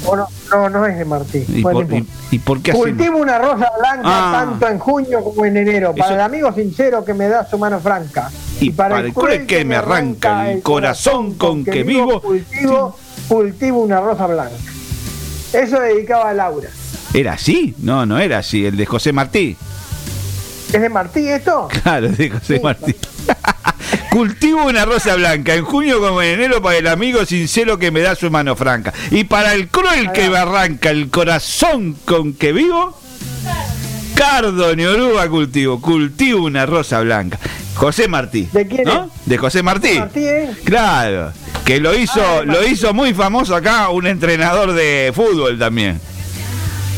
Speaker 17: O no, no, no es de Martí.
Speaker 16: ¿Y
Speaker 17: Bueno,
Speaker 16: por,
Speaker 17: no
Speaker 16: y-
Speaker 17: importa.
Speaker 16: y por qué hacemos?
Speaker 17: Cultivo una rosa blanca
Speaker 16: Ah.
Speaker 17: tanto en junio como en enero, para
Speaker 16: Eso-
Speaker 17: el amigo sincero que me da su mano franca.
Speaker 16: Y para el cruel que me arranca el corazón con que vivo,
Speaker 17: cultivo, cultivo una rosa blanca. Eso dedicaba a Laura.
Speaker 16: ¿Era así? No, no era así. El de José Martí.
Speaker 17: ¿Es de Martí esto? *laughs*
Speaker 16: Claro, de José Martí. *laughs* Cultivo una rosa blanca en junio como en enero para el amigo sincero que me da su mano franca. Y para el cruel que me arranca el corazón con que vivo, Cardo ni oruga cultivo. Cultivo una rosa blanca. José Martí.
Speaker 17: ¿De quién
Speaker 16: ¿no?
Speaker 17: es?
Speaker 16: De José Martí.
Speaker 17: Martí, ¿eh?
Speaker 16: Claro. Que lo hizo,
Speaker 17: Ah,
Speaker 16: lo hizo muy famoso acá un entrenador de fútbol también.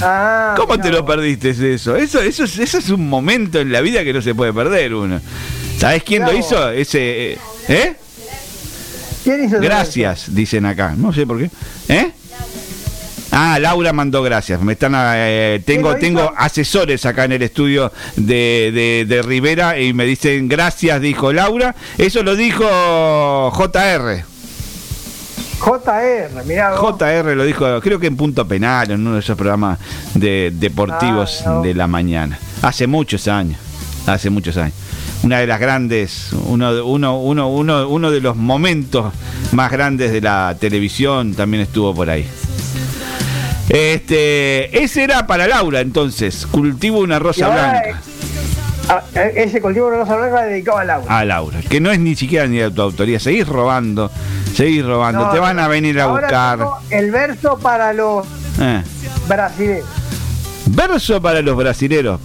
Speaker 17: Ah,
Speaker 16: ¿Cómo te lo perdiste eso? Eso, eso, es- eso es un momento en la vida que no se puede perder uno. ¿Sabes quién lo hizo? Ese, eh, ¿eh?
Speaker 17: ¿Quién hizo
Speaker 16: Gracias, dicen acá. No sé por qué. ¿Eh? Ah, Laura mandó gracias. Me están, eh, tengo,
Speaker 17: ¿Quién lo
Speaker 16: tengo asesores acá en el estudio de, de- de Rivera y me dicen gracias, dijo Laura. Eso lo dijo JR.
Speaker 17: JR, mirá vos.
Speaker 16: JR lo dijo, creo que en Punto Penal, en uno de esos programas de, deportivos
Speaker 17: Ah,
Speaker 16: de la mañana. Hace muchos años, hace muchos años. Una de las grandes, uno, de- uno, uno, uno, uno de los momentos más grandes de la televisión también estuvo por ahí. Este, ese era para Laura entonces, cultivo una rosa blanca.
Speaker 17: eh, ah, eh, ese cultivo de rosa blanca dedicado a Laura.
Speaker 16: A Laura, que no es ni siquiera ni de tu autoría, seguís robando, seguís robando,
Speaker 17: No,
Speaker 16: te van a venir a buscar.
Speaker 17: el verso para los
Speaker 16: Eh.
Speaker 17: brasileños.
Speaker 16: Verso para los brasileros,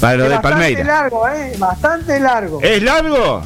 Speaker 16: para los de
Speaker 17: bastante
Speaker 16: Palmeira.
Speaker 17: largo, ¿eh? Bastante largo.
Speaker 16: ¿Es largo?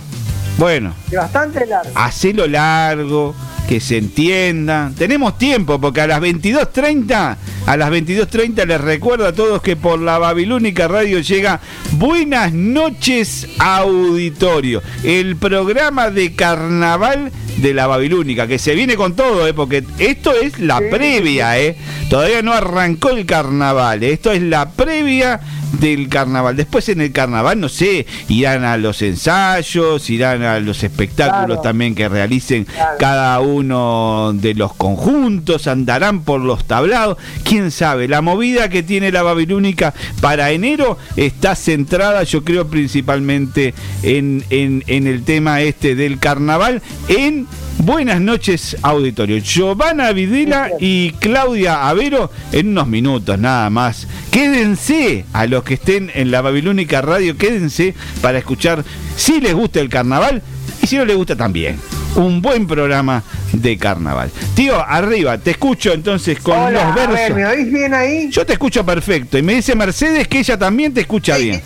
Speaker 16: Bueno,
Speaker 17: Bastante largo.
Speaker 16: hacelo largo, que se entienda. Tenemos tiempo, porque a las 22.30, a las 22.30 les recuerdo a todos que por la Babilónica Radio llega Buenas noches Auditorio, el programa de carnaval de la Babilónica, que se viene con todo, ¿eh? porque esto es la previa, ¿eh? todavía no arrancó el carnaval, ¿eh? esto es la previa del carnaval. Después en el carnaval, no sé, irán a los ensayos, irán a los espectáculos
Speaker 17: Claro.
Speaker 16: también que realicen
Speaker 17: Claro.
Speaker 16: cada uno de los conjuntos, andarán por los tablados, quién sabe. La movida que tiene la Babilónica para enero está centrada, yo creo, principalmente en, en, en el tema este del carnaval, en Buenas noches, auditorio. Giovanna Videla y Claudia Avero en unos minutos nada más. Quédense a los que estén en la Babilónica Radio, quédense para escuchar si les gusta el carnaval y si no les gusta también. Un buen programa de carnaval. Tío, arriba, te escucho entonces con
Speaker 17: Hola,
Speaker 16: los
Speaker 17: a ver,
Speaker 16: versos.
Speaker 17: ¿me oís bien ahí?
Speaker 16: Yo te escucho perfecto y me dice Mercedes que ella también te escucha bien.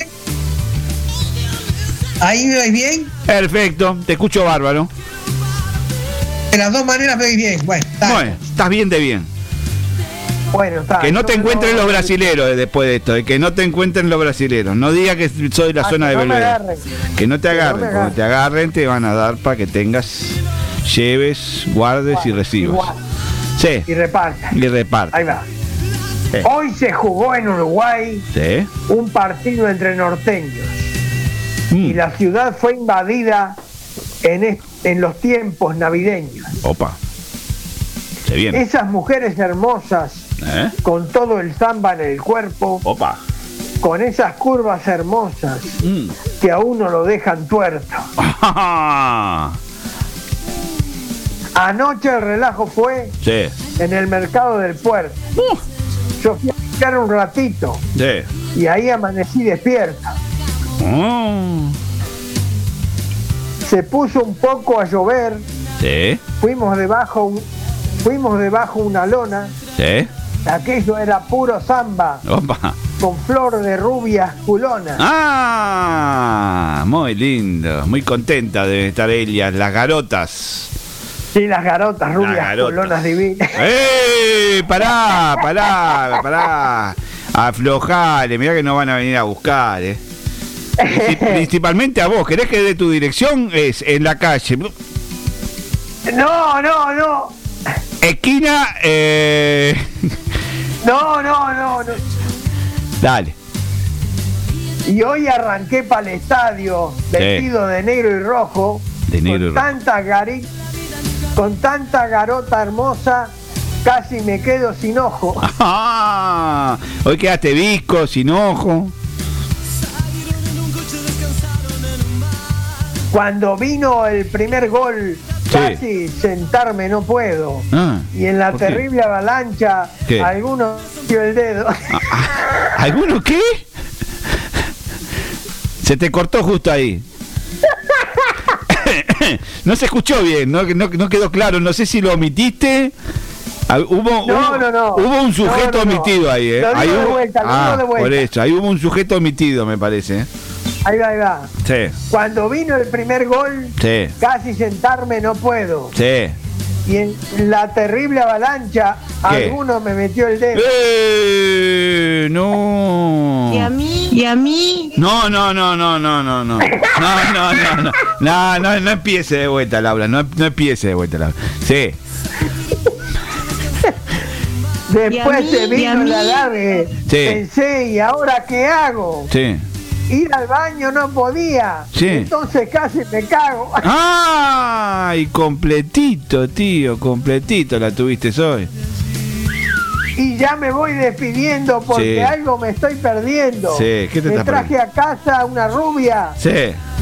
Speaker 38: ¿Ahí me oís bien?
Speaker 16: Perfecto, te escucho bárbaro.
Speaker 38: De las dos maneras me bien. Bueno, está.
Speaker 16: Bueno, estás bien de bien.
Speaker 17: Bueno, está.
Speaker 16: Que no te encuentren los brasileros eh, después de esto, eh, que no te encuentren los brasileros. No diga que soy de la
Speaker 17: Ah,
Speaker 16: zona de
Speaker 17: no
Speaker 16: Belvedere.
Speaker 17: agarren.
Speaker 16: Que no te
Speaker 17: Que no
Speaker 16: agarren, cuando te agarren te van a dar para que tengas, lleves, guardes y recibas.
Speaker 17: igual.
Speaker 16: Sí,
Speaker 17: Y reparta.
Speaker 16: y reparte.
Speaker 17: Ahí va.
Speaker 16: Sí.
Speaker 17: Hoy se jugó en Uruguay
Speaker 16: Sí.
Speaker 17: un partido entre norteños
Speaker 16: Mm.
Speaker 17: y la ciudad fue invadida en, es- en los tiempos navideños.
Speaker 16: Opa. Se viene.
Speaker 17: Esas mujeres hermosas
Speaker 16: ¿Eh?
Speaker 17: con todo el samba en el cuerpo,
Speaker 16: Opa.
Speaker 17: con esas curvas hermosas
Speaker 16: Mm.
Speaker 17: que a uno lo dejan tuerto. *laughs* Anoche el relajo fue
Speaker 16: Sí.
Speaker 17: en el mercado del puerto. Yo fui a buscar un ratito
Speaker 16: Sí.
Speaker 17: y ahí amanecí despierto.
Speaker 16: Oh.
Speaker 17: Se puso un poco a llover,
Speaker 16: Sí.
Speaker 17: fuimos debajo, fuimos debajo una lona,
Speaker 16: Sí.
Speaker 17: aquello era puro samba,
Speaker 16: Opa.
Speaker 17: con flor de rubias culonas.
Speaker 16: Ah, muy lindo. Muy contenta de estar ellas, las garotas.
Speaker 17: Sí, las garotas rubias
Speaker 16: garotas.
Speaker 17: culonas divinas. *laughs*
Speaker 16: ¡Eh! Pará, pará, pará. *laughs* Aflojale, mirá que no van a venir a buscar, eh. Princip- *laughs* Principalmente a vos, ¿querés que dé tu dirección? Es en la calle.
Speaker 17: No, no, no,
Speaker 16: Esquina, eh...
Speaker 17: no, no, no, no.
Speaker 16: Dale.
Speaker 17: Y hoy arranqué para el estadio vestido de negro y rojo,
Speaker 16: De negro y
Speaker 17: con
Speaker 16: rojo.
Speaker 17: tanta gari- con tanta garota hermosa, casi me quedo sin ojo. *laughs*
Speaker 16: Ah, hoy quedaste visco, sin ojo.
Speaker 17: Cuando vino el primer gol, casi sentarme no puedo.
Speaker 16: Ah,
Speaker 17: Y en la terrible avalancha,
Speaker 16: ¿Qué?
Speaker 17: alguno dio el dedo.
Speaker 16: ¿Alguno qué? Se te cortó justo ahí. *coughs* no se escuchó bien, no, no, no quedó claro. No sé si lo omitiste. Ah, Hubo,
Speaker 17: No,
Speaker 16: hubo,
Speaker 17: no, no.
Speaker 16: hubo un sujeto omitido ahí, ¿eh?
Speaker 17: De vuelta,
Speaker 16: Ah,
Speaker 17: de vuelta.
Speaker 16: Por eso, ahí hubo un sujeto omitido, me parece.
Speaker 17: Ahí va, ahí va.
Speaker 16: Sí,
Speaker 17: Cuando vino el primer gol,
Speaker 16: sí,
Speaker 17: casi sentarme no puedo.
Speaker 16: sí.
Speaker 17: y en la terrible avalancha
Speaker 16: ¿Qué?
Speaker 17: alguno me metió el dedo.
Speaker 16: ¡Eh! No.
Speaker 17: ¿Y a mí? ¿Y a mí?
Speaker 16: No, no, no, no, no, no, no. No, no, no, no. No, no, no empiece de vuelta, Laura. No, no empiece de vuelta, Laura. Sí.
Speaker 17: Después
Speaker 31: mí?
Speaker 17: se
Speaker 31: ¿Y
Speaker 17: vino
Speaker 31: a mí?
Speaker 17: la largue.
Speaker 16: Sí.
Speaker 17: Pensé, ¿y ahora qué hago?
Speaker 16: Sí.
Speaker 17: Ir al baño no podía.
Speaker 16: Sí.
Speaker 17: Entonces casi me cago. *laughs*
Speaker 16: ¡Ay! Completito, tío, completito la tuviste hoy.
Speaker 17: Y ya me voy despidiendo porque
Speaker 16: Sí.
Speaker 17: algo me estoy perdiendo.
Speaker 16: Sí, ¿qué te
Speaker 17: me traje a casa una rubia.
Speaker 16: Sí.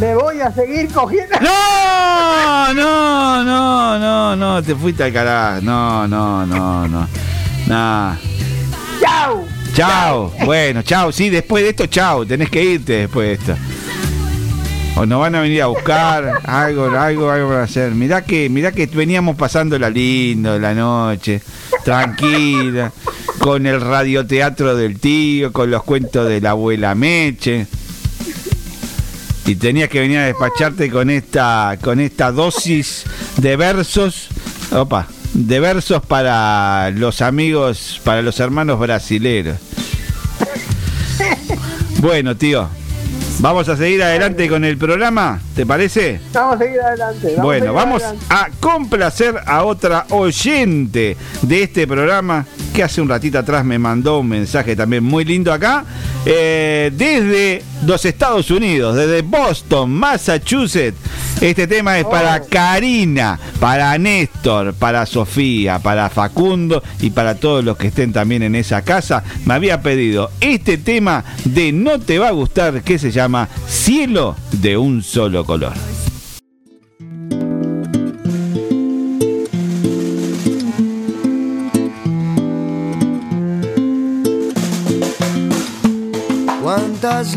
Speaker 17: Me voy a seguir cogiendo. *laughs*
Speaker 16: ¡No! No, no, no, no, te fuiste al carajo. No, no, no, no. Nah.
Speaker 17: ¡Chao!
Speaker 16: Chao. Bueno, chao. Sí, después de esto, chao. Tenés que irte después de esto. O nos van a venir a buscar, algo, algo, algo van a hacer. Mirá que, mirá que veníamos pasando la lindo la noche, tranquila, con el radioteatro del tío, con los cuentos de la abuela Meche. Y tenías que venir a despacharte con esta, con esta dosis de versos. Opa, de versos para los amigos, para los hermanos brasileros. Bueno, tío, vamos a seguir adelante con el programa, ¿te parece?
Speaker 17: Vamos a seguir adelante.
Speaker 16: bueno,
Speaker 17: seguir
Speaker 16: vamos
Speaker 17: adelante.
Speaker 16: a complacer a otra oyente de este programa que hace un ratito atrás me mandó un mensaje también muy lindo acá, eh, desde los Estados Unidos, desde Boston, Massachusetts. Este tema es para Karina, para Néstor, para Sofía, para Facundo y para todos los que estén también en esa casa. Me había pedido este tema de No te va a gustar que se llama Cielo de un solo color.
Speaker 37: Cuántas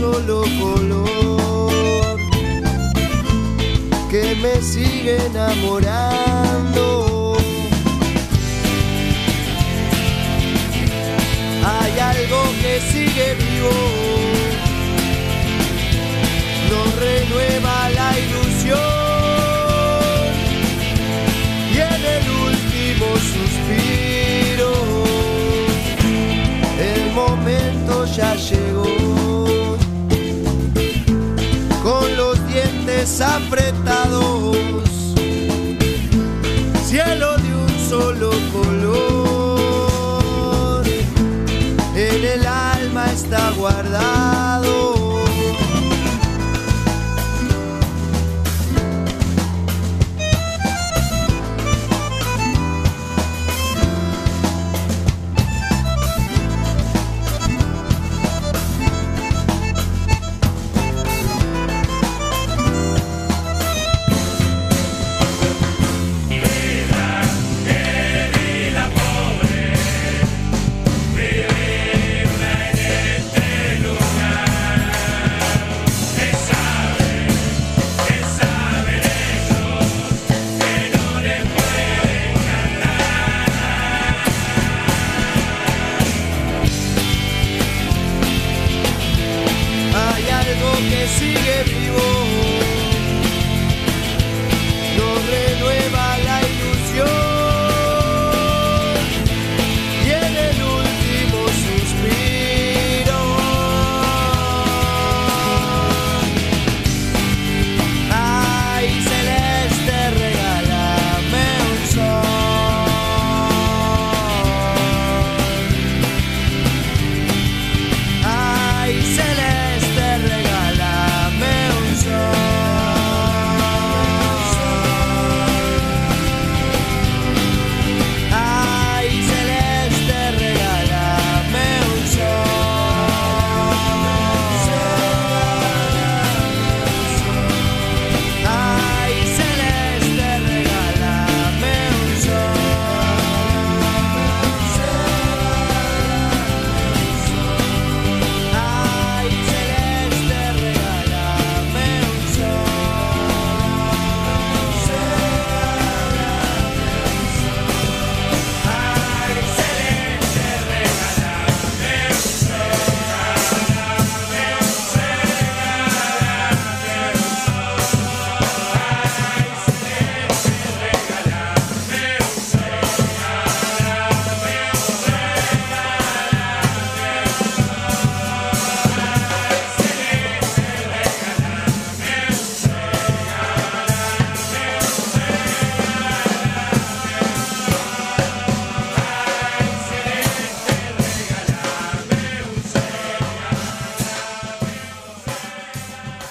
Speaker 37: solo color que me sigue enamorando. Hay algo que sigue vivo, nos renueva la ilusión y en el último suspiro dientes apretados, cielo de un solo color, en el alma está guardado.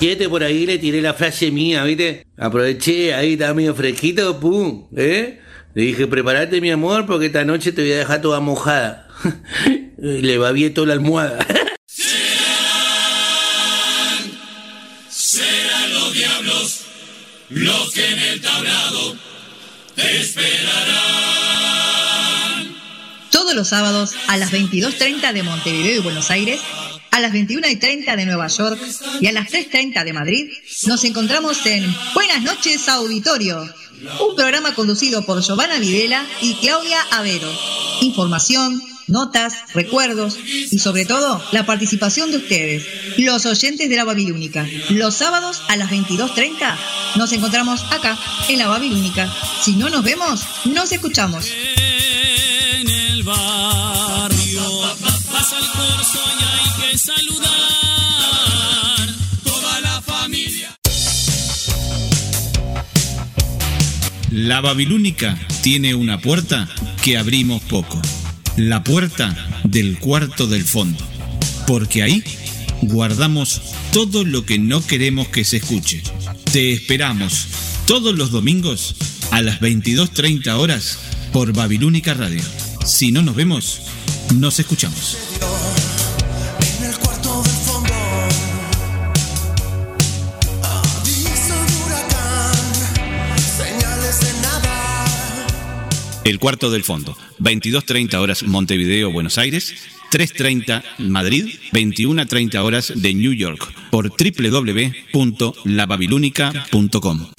Speaker 39: 7 por ahí le tiré la frase mía, ¿viste? Aproveché, ahí estaba medio fresquito, pum, ¿eh? Le dije, prepárate mi amor, porque esta noche te voy a dejar toda mojada. *laughs* le babié toda la almohada.
Speaker 40: serán, serán los diablos los que en el tablado te
Speaker 21: esperan. Los sábados a las 22.30 de Montevideo y Buenos Aires, a las 21.30 de Nueva York y a las 3.30 de Madrid, nos encontramos en Buenas noches Auditorio, un programa conducido por Giovanna Videla y Claudia Avero. Información, notas, recuerdos y sobre todo la participación de ustedes, los oyentes de la Babilónica. Los sábados a las 22.30 nos encontramos acá, en la Babilónica. Si no nos vemos, nos escuchamos.
Speaker 40: Barrio pasa el corso y hay que saludar. Toda la familia.
Speaker 16: La Babilónica tiene una puerta que abrimos poco. La puerta del cuarto del fondo. Porque ahí guardamos todo lo que no queremos que se escuche. Te esperamos todos los domingos a las 22.30 horas por Babilónica Radio. Si no nos vemos, nos escuchamos.
Speaker 22: El cuarto del fondo. Aviso de huracán. Señales de nada.
Speaker 16: El cuarto del fondo. 22.30 horas Montevideo, Buenos Aires. 3.30 Madrid, 21.30 horas de New York por www.lababilónica.com.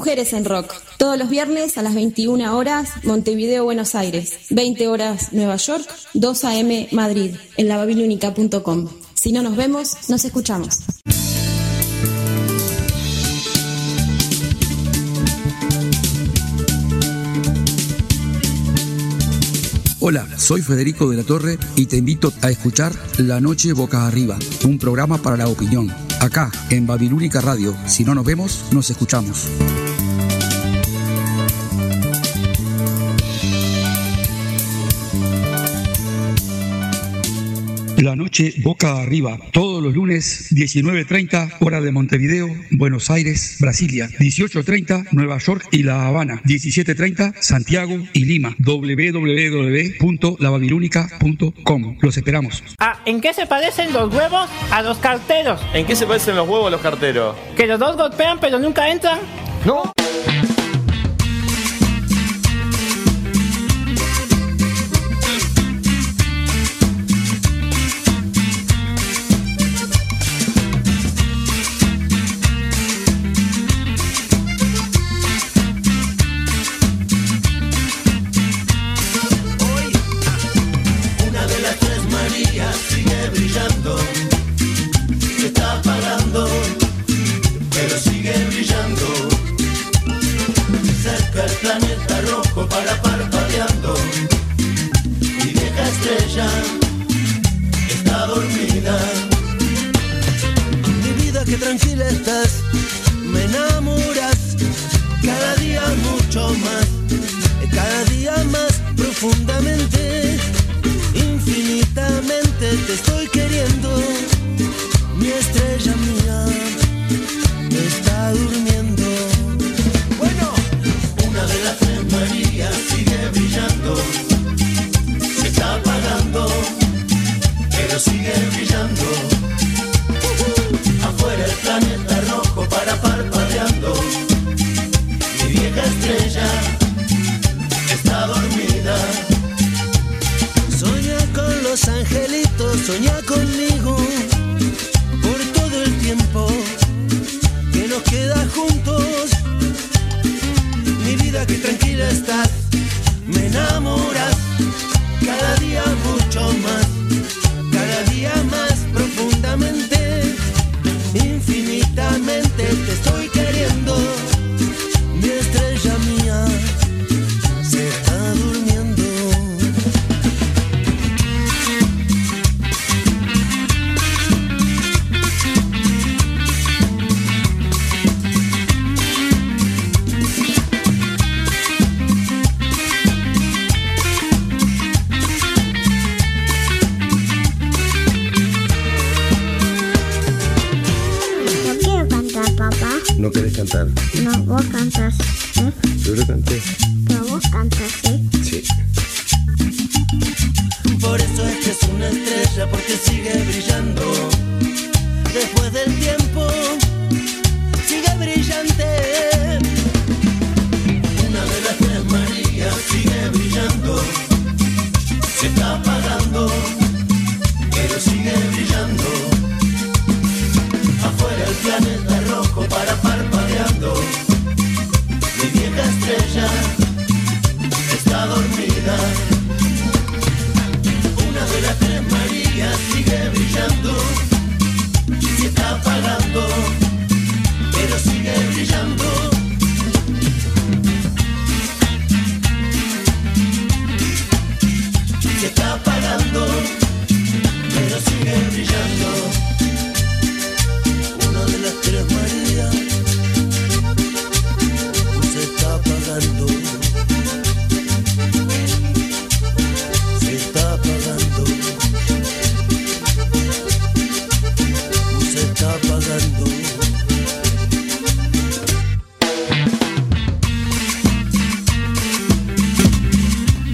Speaker 41: Mujeres en Rock, todos los viernes a las 21 horas, Montevideo, Buenos Aires. 20 horas, Nueva York. 2 a.m. Madrid, en lababilónica.com. Si no nos vemos, nos escuchamos.
Speaker 42: Hola, soy Federico de la Torre y te invito a escuchar La Noche Boca Arriba, un programa para la opinión. Acá, en Babilónica Radio. Si no nos vemos, nos escuchamos. La noche boca arriba, todos los lunes 19.30 hora de Montevideo, Buenos Aires, Brasilia, 18.30 Nueva York y La Habana, 17.30 Santiago y Lima, www.lababilónica.com. Los esperamos.
Speaker 43: Ah, ¿en qué se parecen los huevos a los carteros?
Speaker 44: ¿En qué se parecen los huevos a los carteros?
Speaker 43: ¿Que los dos golpean pero nunca entran?
Speaker 44: No.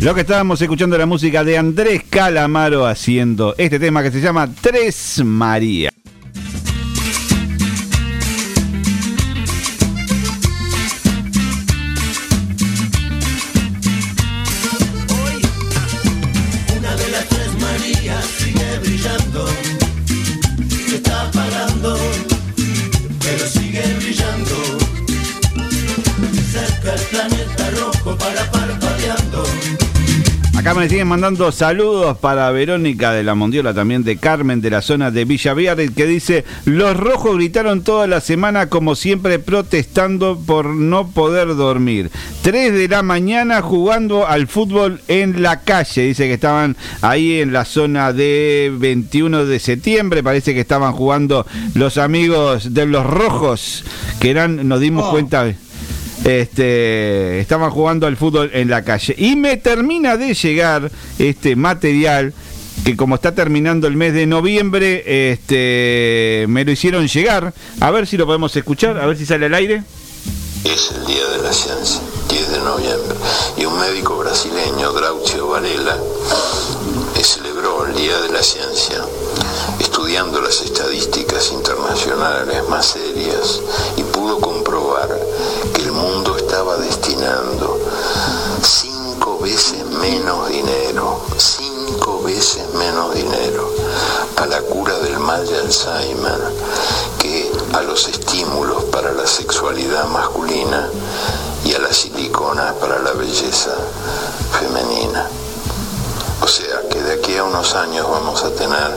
Speaker 45: Lo
Speaker 34: que
Speaker 16: estábamos escuchando la música de Andrés Calamaro haciendo este tema que se llama Tres María. Mandando saludos para Verónica de la Mondiola, también de Carmen de la zona de Villa que dice, los rojos gritaron toda la semana como siempre protestando por no poder dormir. 3 de la mañana jugando al fútbol en la calle, dice que estaban ahí en la zona de 21 de septiembre, parece que estaban jugando los amigos de los rojos, que eran, nos dimos
Speaker 38: Oh.
Speaker 16: cuenta... Este, estaban jugando al fútbol en la calle. Y me termina de llegar este material que como está terminando el mes de noviembre, este, me lo hicieron llegar. A ver si lo podemos escuchar, a ver si sale al aire.
Speaker 46: Es el Día de la Ciencia, 10 de noviembre, y un médico brasileño, Draucio Varela, eh, celebró el Día de la Ciencia, estudiando las estadísticas internacionales más serias, y pudo comprobar mundo estaba destinando cinco veces menos dinero, cinco veces menos dinero a la cura del mal de Alzheimer que a los estímulos para la sexualidad masculina y a las siliconas para la belleza femenina. O sea que de aquí a unos años vamos a tener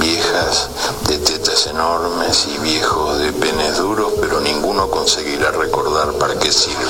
Speaker 46: viejas de tetas enormes y viejos de penes duros, pero ninguno conseguirá recordar para qué sirve. *laughs*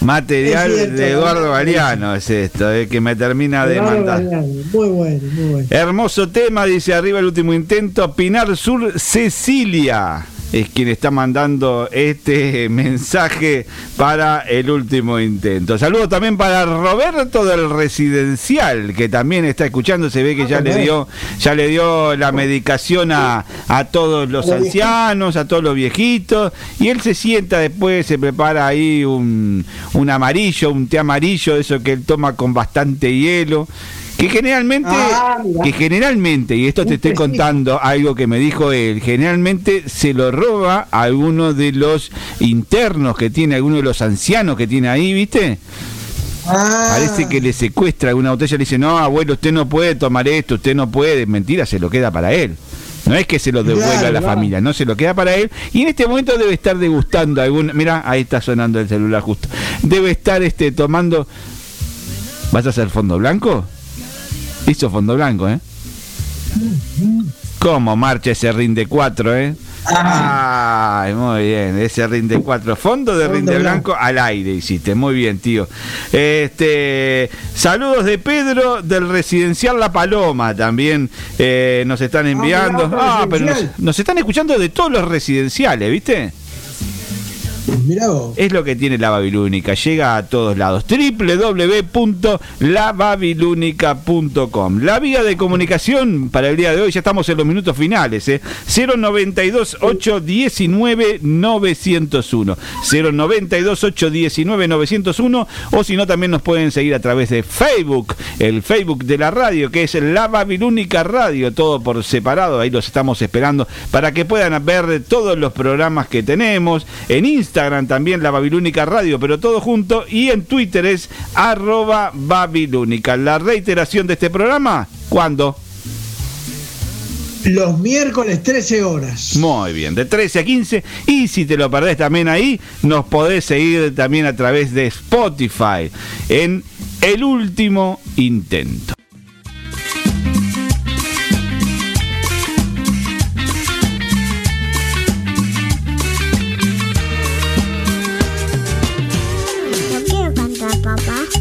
Speaker 16: Material
Speaker 38: Es cierto,
Speaker 16: de Eduardo
Speaker 38: ¿no?
Speaker 16: Galeano es esto, eh, que me termina de mandar.
Speaker 38: Muy bueno, muy bueno.
Speaker 16: Hermoso tema, dice arriba el último intento. Pinar Sur Cecilia es quien está mandando este *laughs* mensaje para el último intento. Saludos también para Roberto del Residencial, que también está escuchando. Se ve que ya le dio, ya le dio la medicación a, a todos los ancianos, a todos los viejitos. Y él se sienta después, se prepara ahí un, un amarillo, un té amarillo, eso que él toma con bastante hielo. Que generalmente,
Speaker 38: Ah,
Speaker 16: que generalmente, y esto te estoy contando algo que me dijo él, generalmente se lo roba a alguno de los internos que tiene, alguno de los ancianos que tiene ahí, ¿viste?
Speaker 38: Ah,
Speaker 16: Parece que le secuestra alguna botella, le dice, no, abuelo, usted no puede tomar esto, usted no puede, mentira, se lo queda para él. No es que se lo devuelva
Speaker 38: Claro,
Speaker 16: a la
Speaker 38: claro.
Speaker 16: familia, no se lo queda para él. Y en este momento debe estar degustando algún. Mira, ahí está sonando el celular justo. Debe estar este tomando. ¿Vas a hacer fondo blanco? Hizo fondo blanco, ¿eh? ¿Cómo marcha ese rinde 4, eh? Ay, muy bien, ese rinde 4. Fondo de rinde
Speaker 38: blanco.
Speaker 16: al aire hiciste, muy bien, tío. Este, saludos de Pedro del residencial La Paloma también eh, nos están enviando.
Speaker 38: mirá, otro
Speaker 16: Ah, pero nos están escuchando de todos los residenciales, ¿viste? Es lo que tiene la Babilónica, llega a todos lados. www.lababilúnica.com. La vía de comunicación para el día de hoy, ya estamos en los minutos finales, ¿eh? 092 819 901. 092 819 901 o si no también nos pueden seguir a través de Facebook, el Facebook de la radio que es La Babilónica Radio, todo por separado, ahí los estamos esperando para que puedan ver todos los programas que tenemos. En Instagram también La Babilónica Radio, pero todo junto y en Twitter es arroba Babilónica. La reiteración de este programa, ¿cuándo?
Speaker 17: Los miércoles 13 horas.
Speaker 16: Muy bien, de 13 a 15. Y si te lo perdés también ahí, nos podés seguir también a través de Spotify en El Último Intento.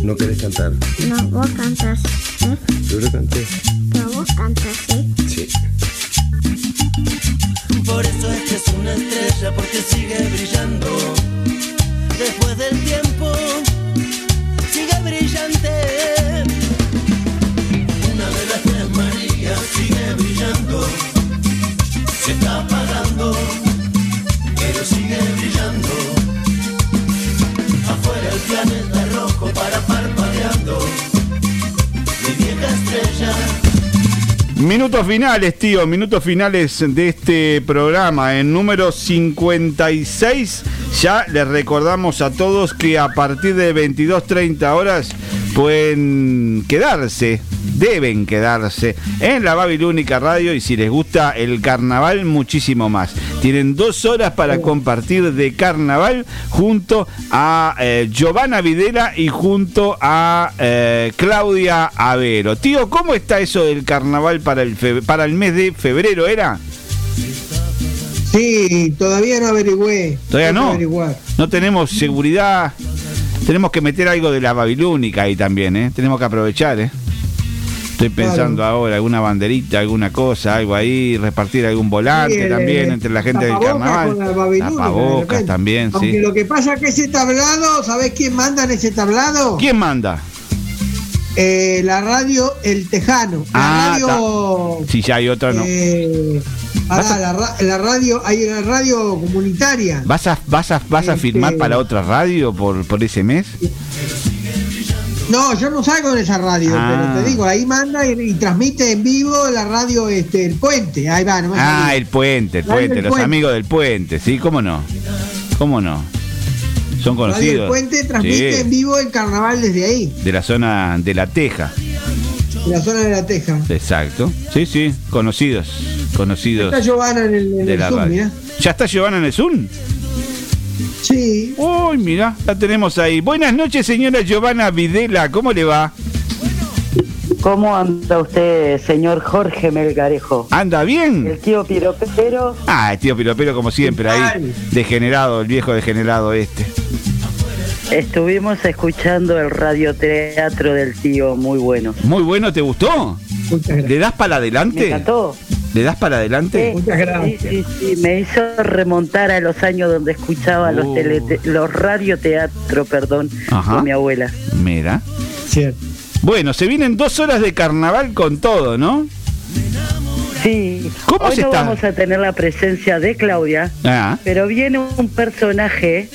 Speaker 43: ¿No
Speaker 42: querés cantar?
Speaker 43: No, vos cantas. ¿eh?
Speaker 42: Yo lo canté.
Speaker 43: Pero vos cantas, ¿sí?
Speaker 42: Sí.
Speaker 44: Por eso es que es una estrella, porque sigue brillando. Después del tiempo, sigue brillante. Una de las tres Marías sigue brillando. Se está apagando, pero sigue brillando. Afuera el planeta para parpadeando. Estrella.
Speaker 16: Minutos finales, tío, minutos finales de este programa. En número 56 ya les recordamos a todos que a partir de 22.30 horas pueden quedarse, deben quedarse en la Babilónica Radio y si les gusta el carnaval, muchísimo más. Tienen dos horas para compartir de carnaval junto a eh, Giovanna Videla y junto a eh, Claudia Avero. Tío, ¿cómo está eso del carnaval para el, para el mes de febrero? ¿Era?
Speaker 17: Sí, todavía no averigüé.
Speaker 16: ¿Todavía no? No tenemos seguridad. Tenemos que meter algo de la Babilónica ahí también, ¿eh? Tenemos que aprovechar, ¿eh? Estoy pensando ahora, alguna banderita, alguna cosa, algo ahí, repartir algún volante
Speaker 17: Sí, el,
Speaker 16: también
Speaker 17: eh,
Speaker 16: entre la gente del carnaval. Tapabocas también,
Speaker 17: Aunque
Speaker 16: sí.
Speaker 17: lo que pasa es que ese tablado, ¿sabés quién manda en ese tablado?
Speaker 16: ¿Quién manda?
Speaker 17: Eh, la radio El Tejano. La
Speaker 16: Ah,
Speaker 17: radio.
Speaker 16: Si ya hay otra, no.
Speaker 17: eh, pará, la, ra- la radio, hay una radio comunitaria.
Speaker 16: ¿Vas a, vas a, vas a
Speaker 17: Este-
Speaker 16: firmar para otra radio por, por ese mes?
Speaker 17: No, yo no salgo en esa radio,
Speaker 16: Ah.
Speaker 17: pero te digo, ahí manda y, y transmite en vivo la radio este, El Puente. Ahí va, no me
Speaker 16: Ah, el puente, el puente, los
Speaker 17: Puente.
Speaker 16: amigos del puente, ¿sí? ¿Cómo no? ¿Cómo no? Son
Speaker 17: Radio El
Speaker 16: conocidos.
Speaker 17: Puente transmite
Speaker 16: Sí,
Speaker 17: en vivo el carnaval desde ahí,
Speaker 16: de la zona de La Teja.
Speaker 17: de la zona de la Teja.
Speaker 16: Exacto. Sí, sí, conocidos. Conocidos.
Speaker 17: Está Giovanna en el, en
Speaker 16: de
Speaker 17: el
Speaker 16: la
Speaker 17: Zoom,
Speaker 16: radio.
Speaker 17: mirá.
Speaker 16: ¿Ya está Giovanna en el Zoom?
Speaker 17: Sí.
Speaker 16: Uy, mira, la tenemos ahí. Buenas noches, señora Giovanna Videla. ¿Cómo le va?
Speaker 45: ¿Cómo anda usted, señor Jorge Melgarejo?
Speaker 16: ¿Anda bien?
Speaker 45: El tío Piropero.
Speaker 16: Ah, el tío Piropero, como siempre, ahí. Degenerado, el viejo degenerado este.
Speaker 45: Estuvimos escuchando el radioteatro del tío, muy bueno.
Speaker 16: Muy bueno, ¿te gustó? ¿Le das para adelante?
Speaker 45: Me encantó.
Speaker 16: ¿Le das para adelante?
Speaker 45: Sí, sí, sí, me hizo remontar a los años donde escuchaba los,
Speaker 16: Oh.
Speaker 45: telete- los radioteatro, perdón,
Speaker 16: Ajá.
Speaker 45: con mi abuela.
Speaker 16: Mira.
Speaker 17: Cierto.
Speaker 16: Bueno, se vienen dos horas de carnaval con todo, ¿no?
Speaker 45: Sí.
Speaker 16: ¿Cómo
Speaker 45: Hoy
Speaker 16: se
Speaker 45: no
Speaker 16: está?
Speaker 45: vamos a tener la presencia de Claudia,
Speaker 16: Ah.
Speaker 45: pero viene un personaje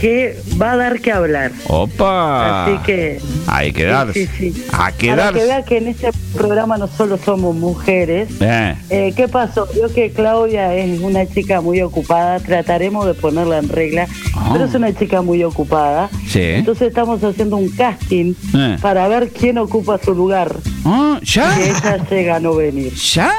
Speaker 45: que va a dar que hablar.
Speaker 16: Opa.
Speaker 45: Así que
Speaker 16: Hay que darse.
Speaker 45: Sí, sí.
Speaker 16: A
Speaker 45: Para que
Speaker 16: quedarse.
Speaker 45: vea que en este programa no solo somos mujeres.
Speaker 16: Eh.
Speaker 45: Eh, ¿Qué pasó? Vio que Claudia es una chica muy ocupada, trataremos de ponerla en regla,
Speaker 16: Ah.
Speaker 45: pero es una chica muy ocupada.
Speaker 16: Sí.
Speaker 45: Entonces estamos haciendo un casting
Speaker 16: Eh.
Speaker 45: para ver quién ocupa su lugar.
Speaker 16: Ah, ¿ya?
Speaker 45: Que ella llega a no venir.
Speaker 16: ¿Ya?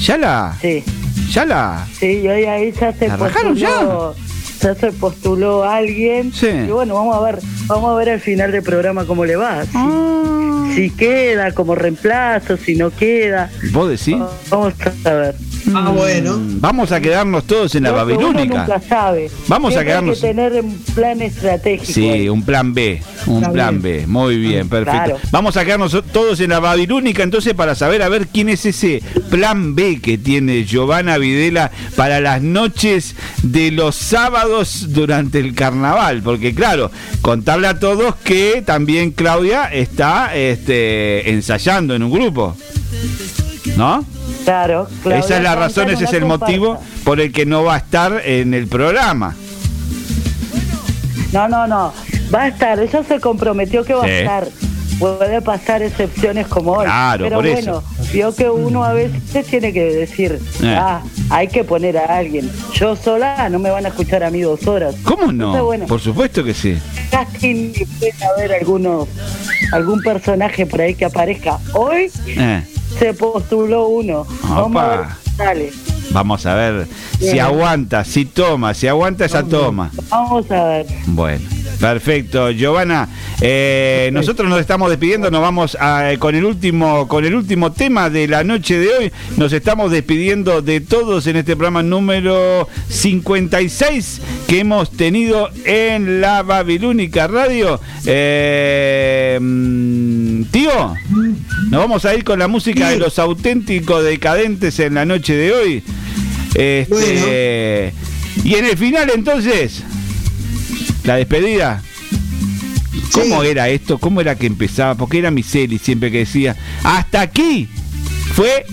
Speaker 16: ¿Ya la?
Speaker 45: Sí.
Speaker 16: ¿Ya la?
Speaker 45: Sí, y ahí, ahí ya se
Speaker 16: ¿La rajaron
Speaker 45: postuló, ya se postuló alguien. Y bueno, vamos a ver, vamos a ver al final del programa cómo le va. Si,
Speaker 16: Ah.
Speaker 45: si queda como reemplazo, si no queda.
Speaker 16: ¿Vos decís?
Speaker 45: Vamos a ver.
Speaker 29: Ah, bueno.
Speaker 16: Vamos a quedarnos todos en la Babilónica.
Speaker 45: nunca sabe.
Speaker 16: Vamos a quedarnos-
Speaker 45: Hay que tener un plan estratégico.
Speaker 16: Sí,
Speaker 45: ahí.
Speaker 16: un plan B, un
Speaker 45: Está
Speaker 16: plan
Speaker 45: bien.
Speaker 16: B. Muy bien, perfecto.
Speaker 45: claro.
Speaker 16: Vamos a quedarnos todos en la Babilónica entonces para saber a ver quién es ese plan B que tiene Giovanna Videla para las noches de los sábados durante el carnaval. Porque claro, contarle a todos que también Claudia está este, ensayando en un grupo. ¿No?
Speaker 45: Claro, Claudia
Speaker 16: Esa es la razón, ese es el motivo por el que no va a estar en el programa.
Speaker 45: No, no, no. Va a estar. Ella se comprometió que va
Speaker 16: Sí.
Speaker 45: a estar. Puede pasar excepciones como hoy.
Speaker 16: Claro,
Speaker 45: Pero
Speaker 16: por
Speaker 45: bueno, vio que uno a veces tiene que decir,
Speaker 16: Eh.
Speaker 45: ah, hay que poner a alguien. Yo sola no me van a escuchar a mí dos horas.
Speaker 16: ¿Cómo no?
Speaker 45: Entonces, bueno,
Speaker 16: Por supuesto que sí.
Speaker 45: casting puede haber algunos, algún personaje por ahí que aparezca. Hoy
Speaker 16: Eh,
Speaker 45: se postuló uno. Vamos a ver sale.
Speaker 16: vamos a ver si aguanta, si toma, si aguanta esa toma.
Speaker 45: Vamos a ver.
Speaker 16: Bueno, perfecto, Giovanna. eh, nosotros nos estamos despidiendo, nos vamos a- con el último, con el último tema de la noche de hoy. Nos estamos despidiendo de todos en este programa número 56 que hemos tenido en la Babilónica Radio. Eh, mm, tío, nos vamos a ir con la música de los auténticos decadentes en la noche de hoy. Este, Y en el final entonces, la despedida. ¿Cómo era esto? ¿Cómo era que empezaba? Porque era Miseli siempre que decía, hasta aquí fue...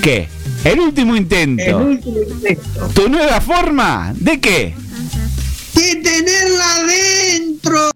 Speaker 16: ¿Qué? El último intento.
Speaker 29: El último intento.
Speaker 16: ¿Tu nueva forma? ¿De qué?
Speaker 29: ¡De tenerla adentro!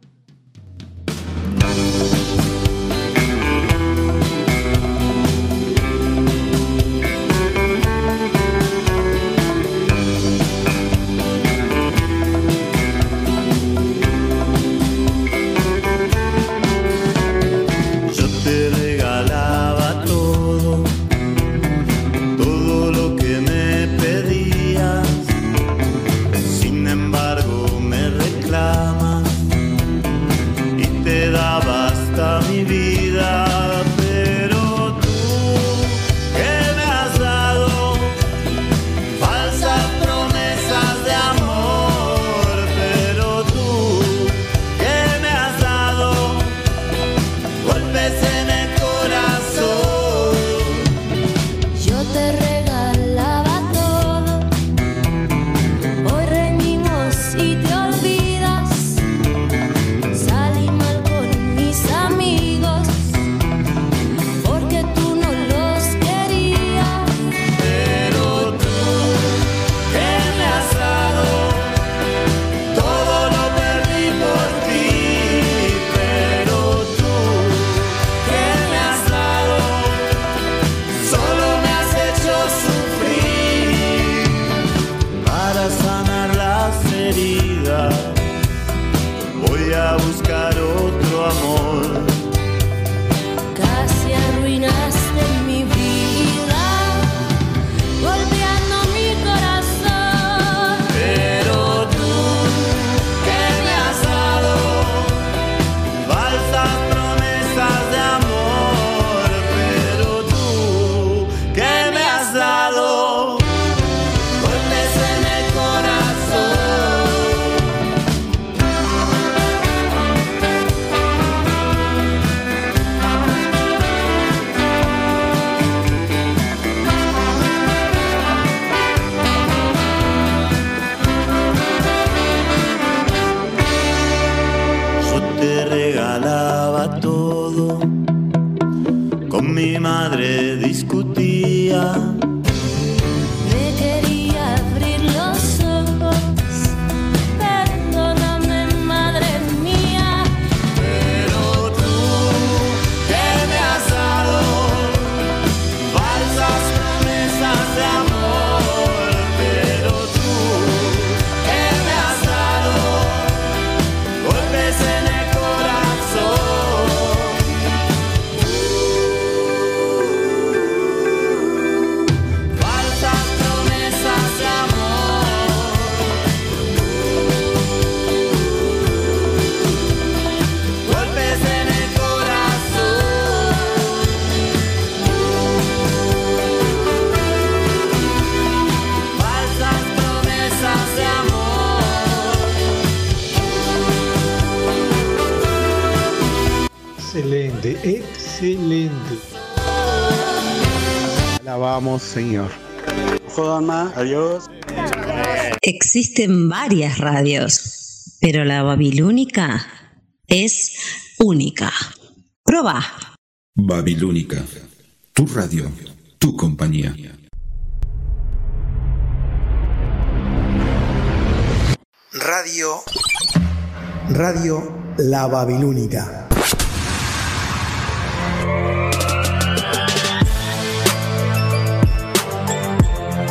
Speaker 47: Señor. Jodan más, adiós.
Speaker 23: Existen varias radios, pero la babilónica es única. Proba.
Speaker 7: Babilónica. Tu radio, tu compañía.
Speaker 1: Radio. Radio La Babilónica.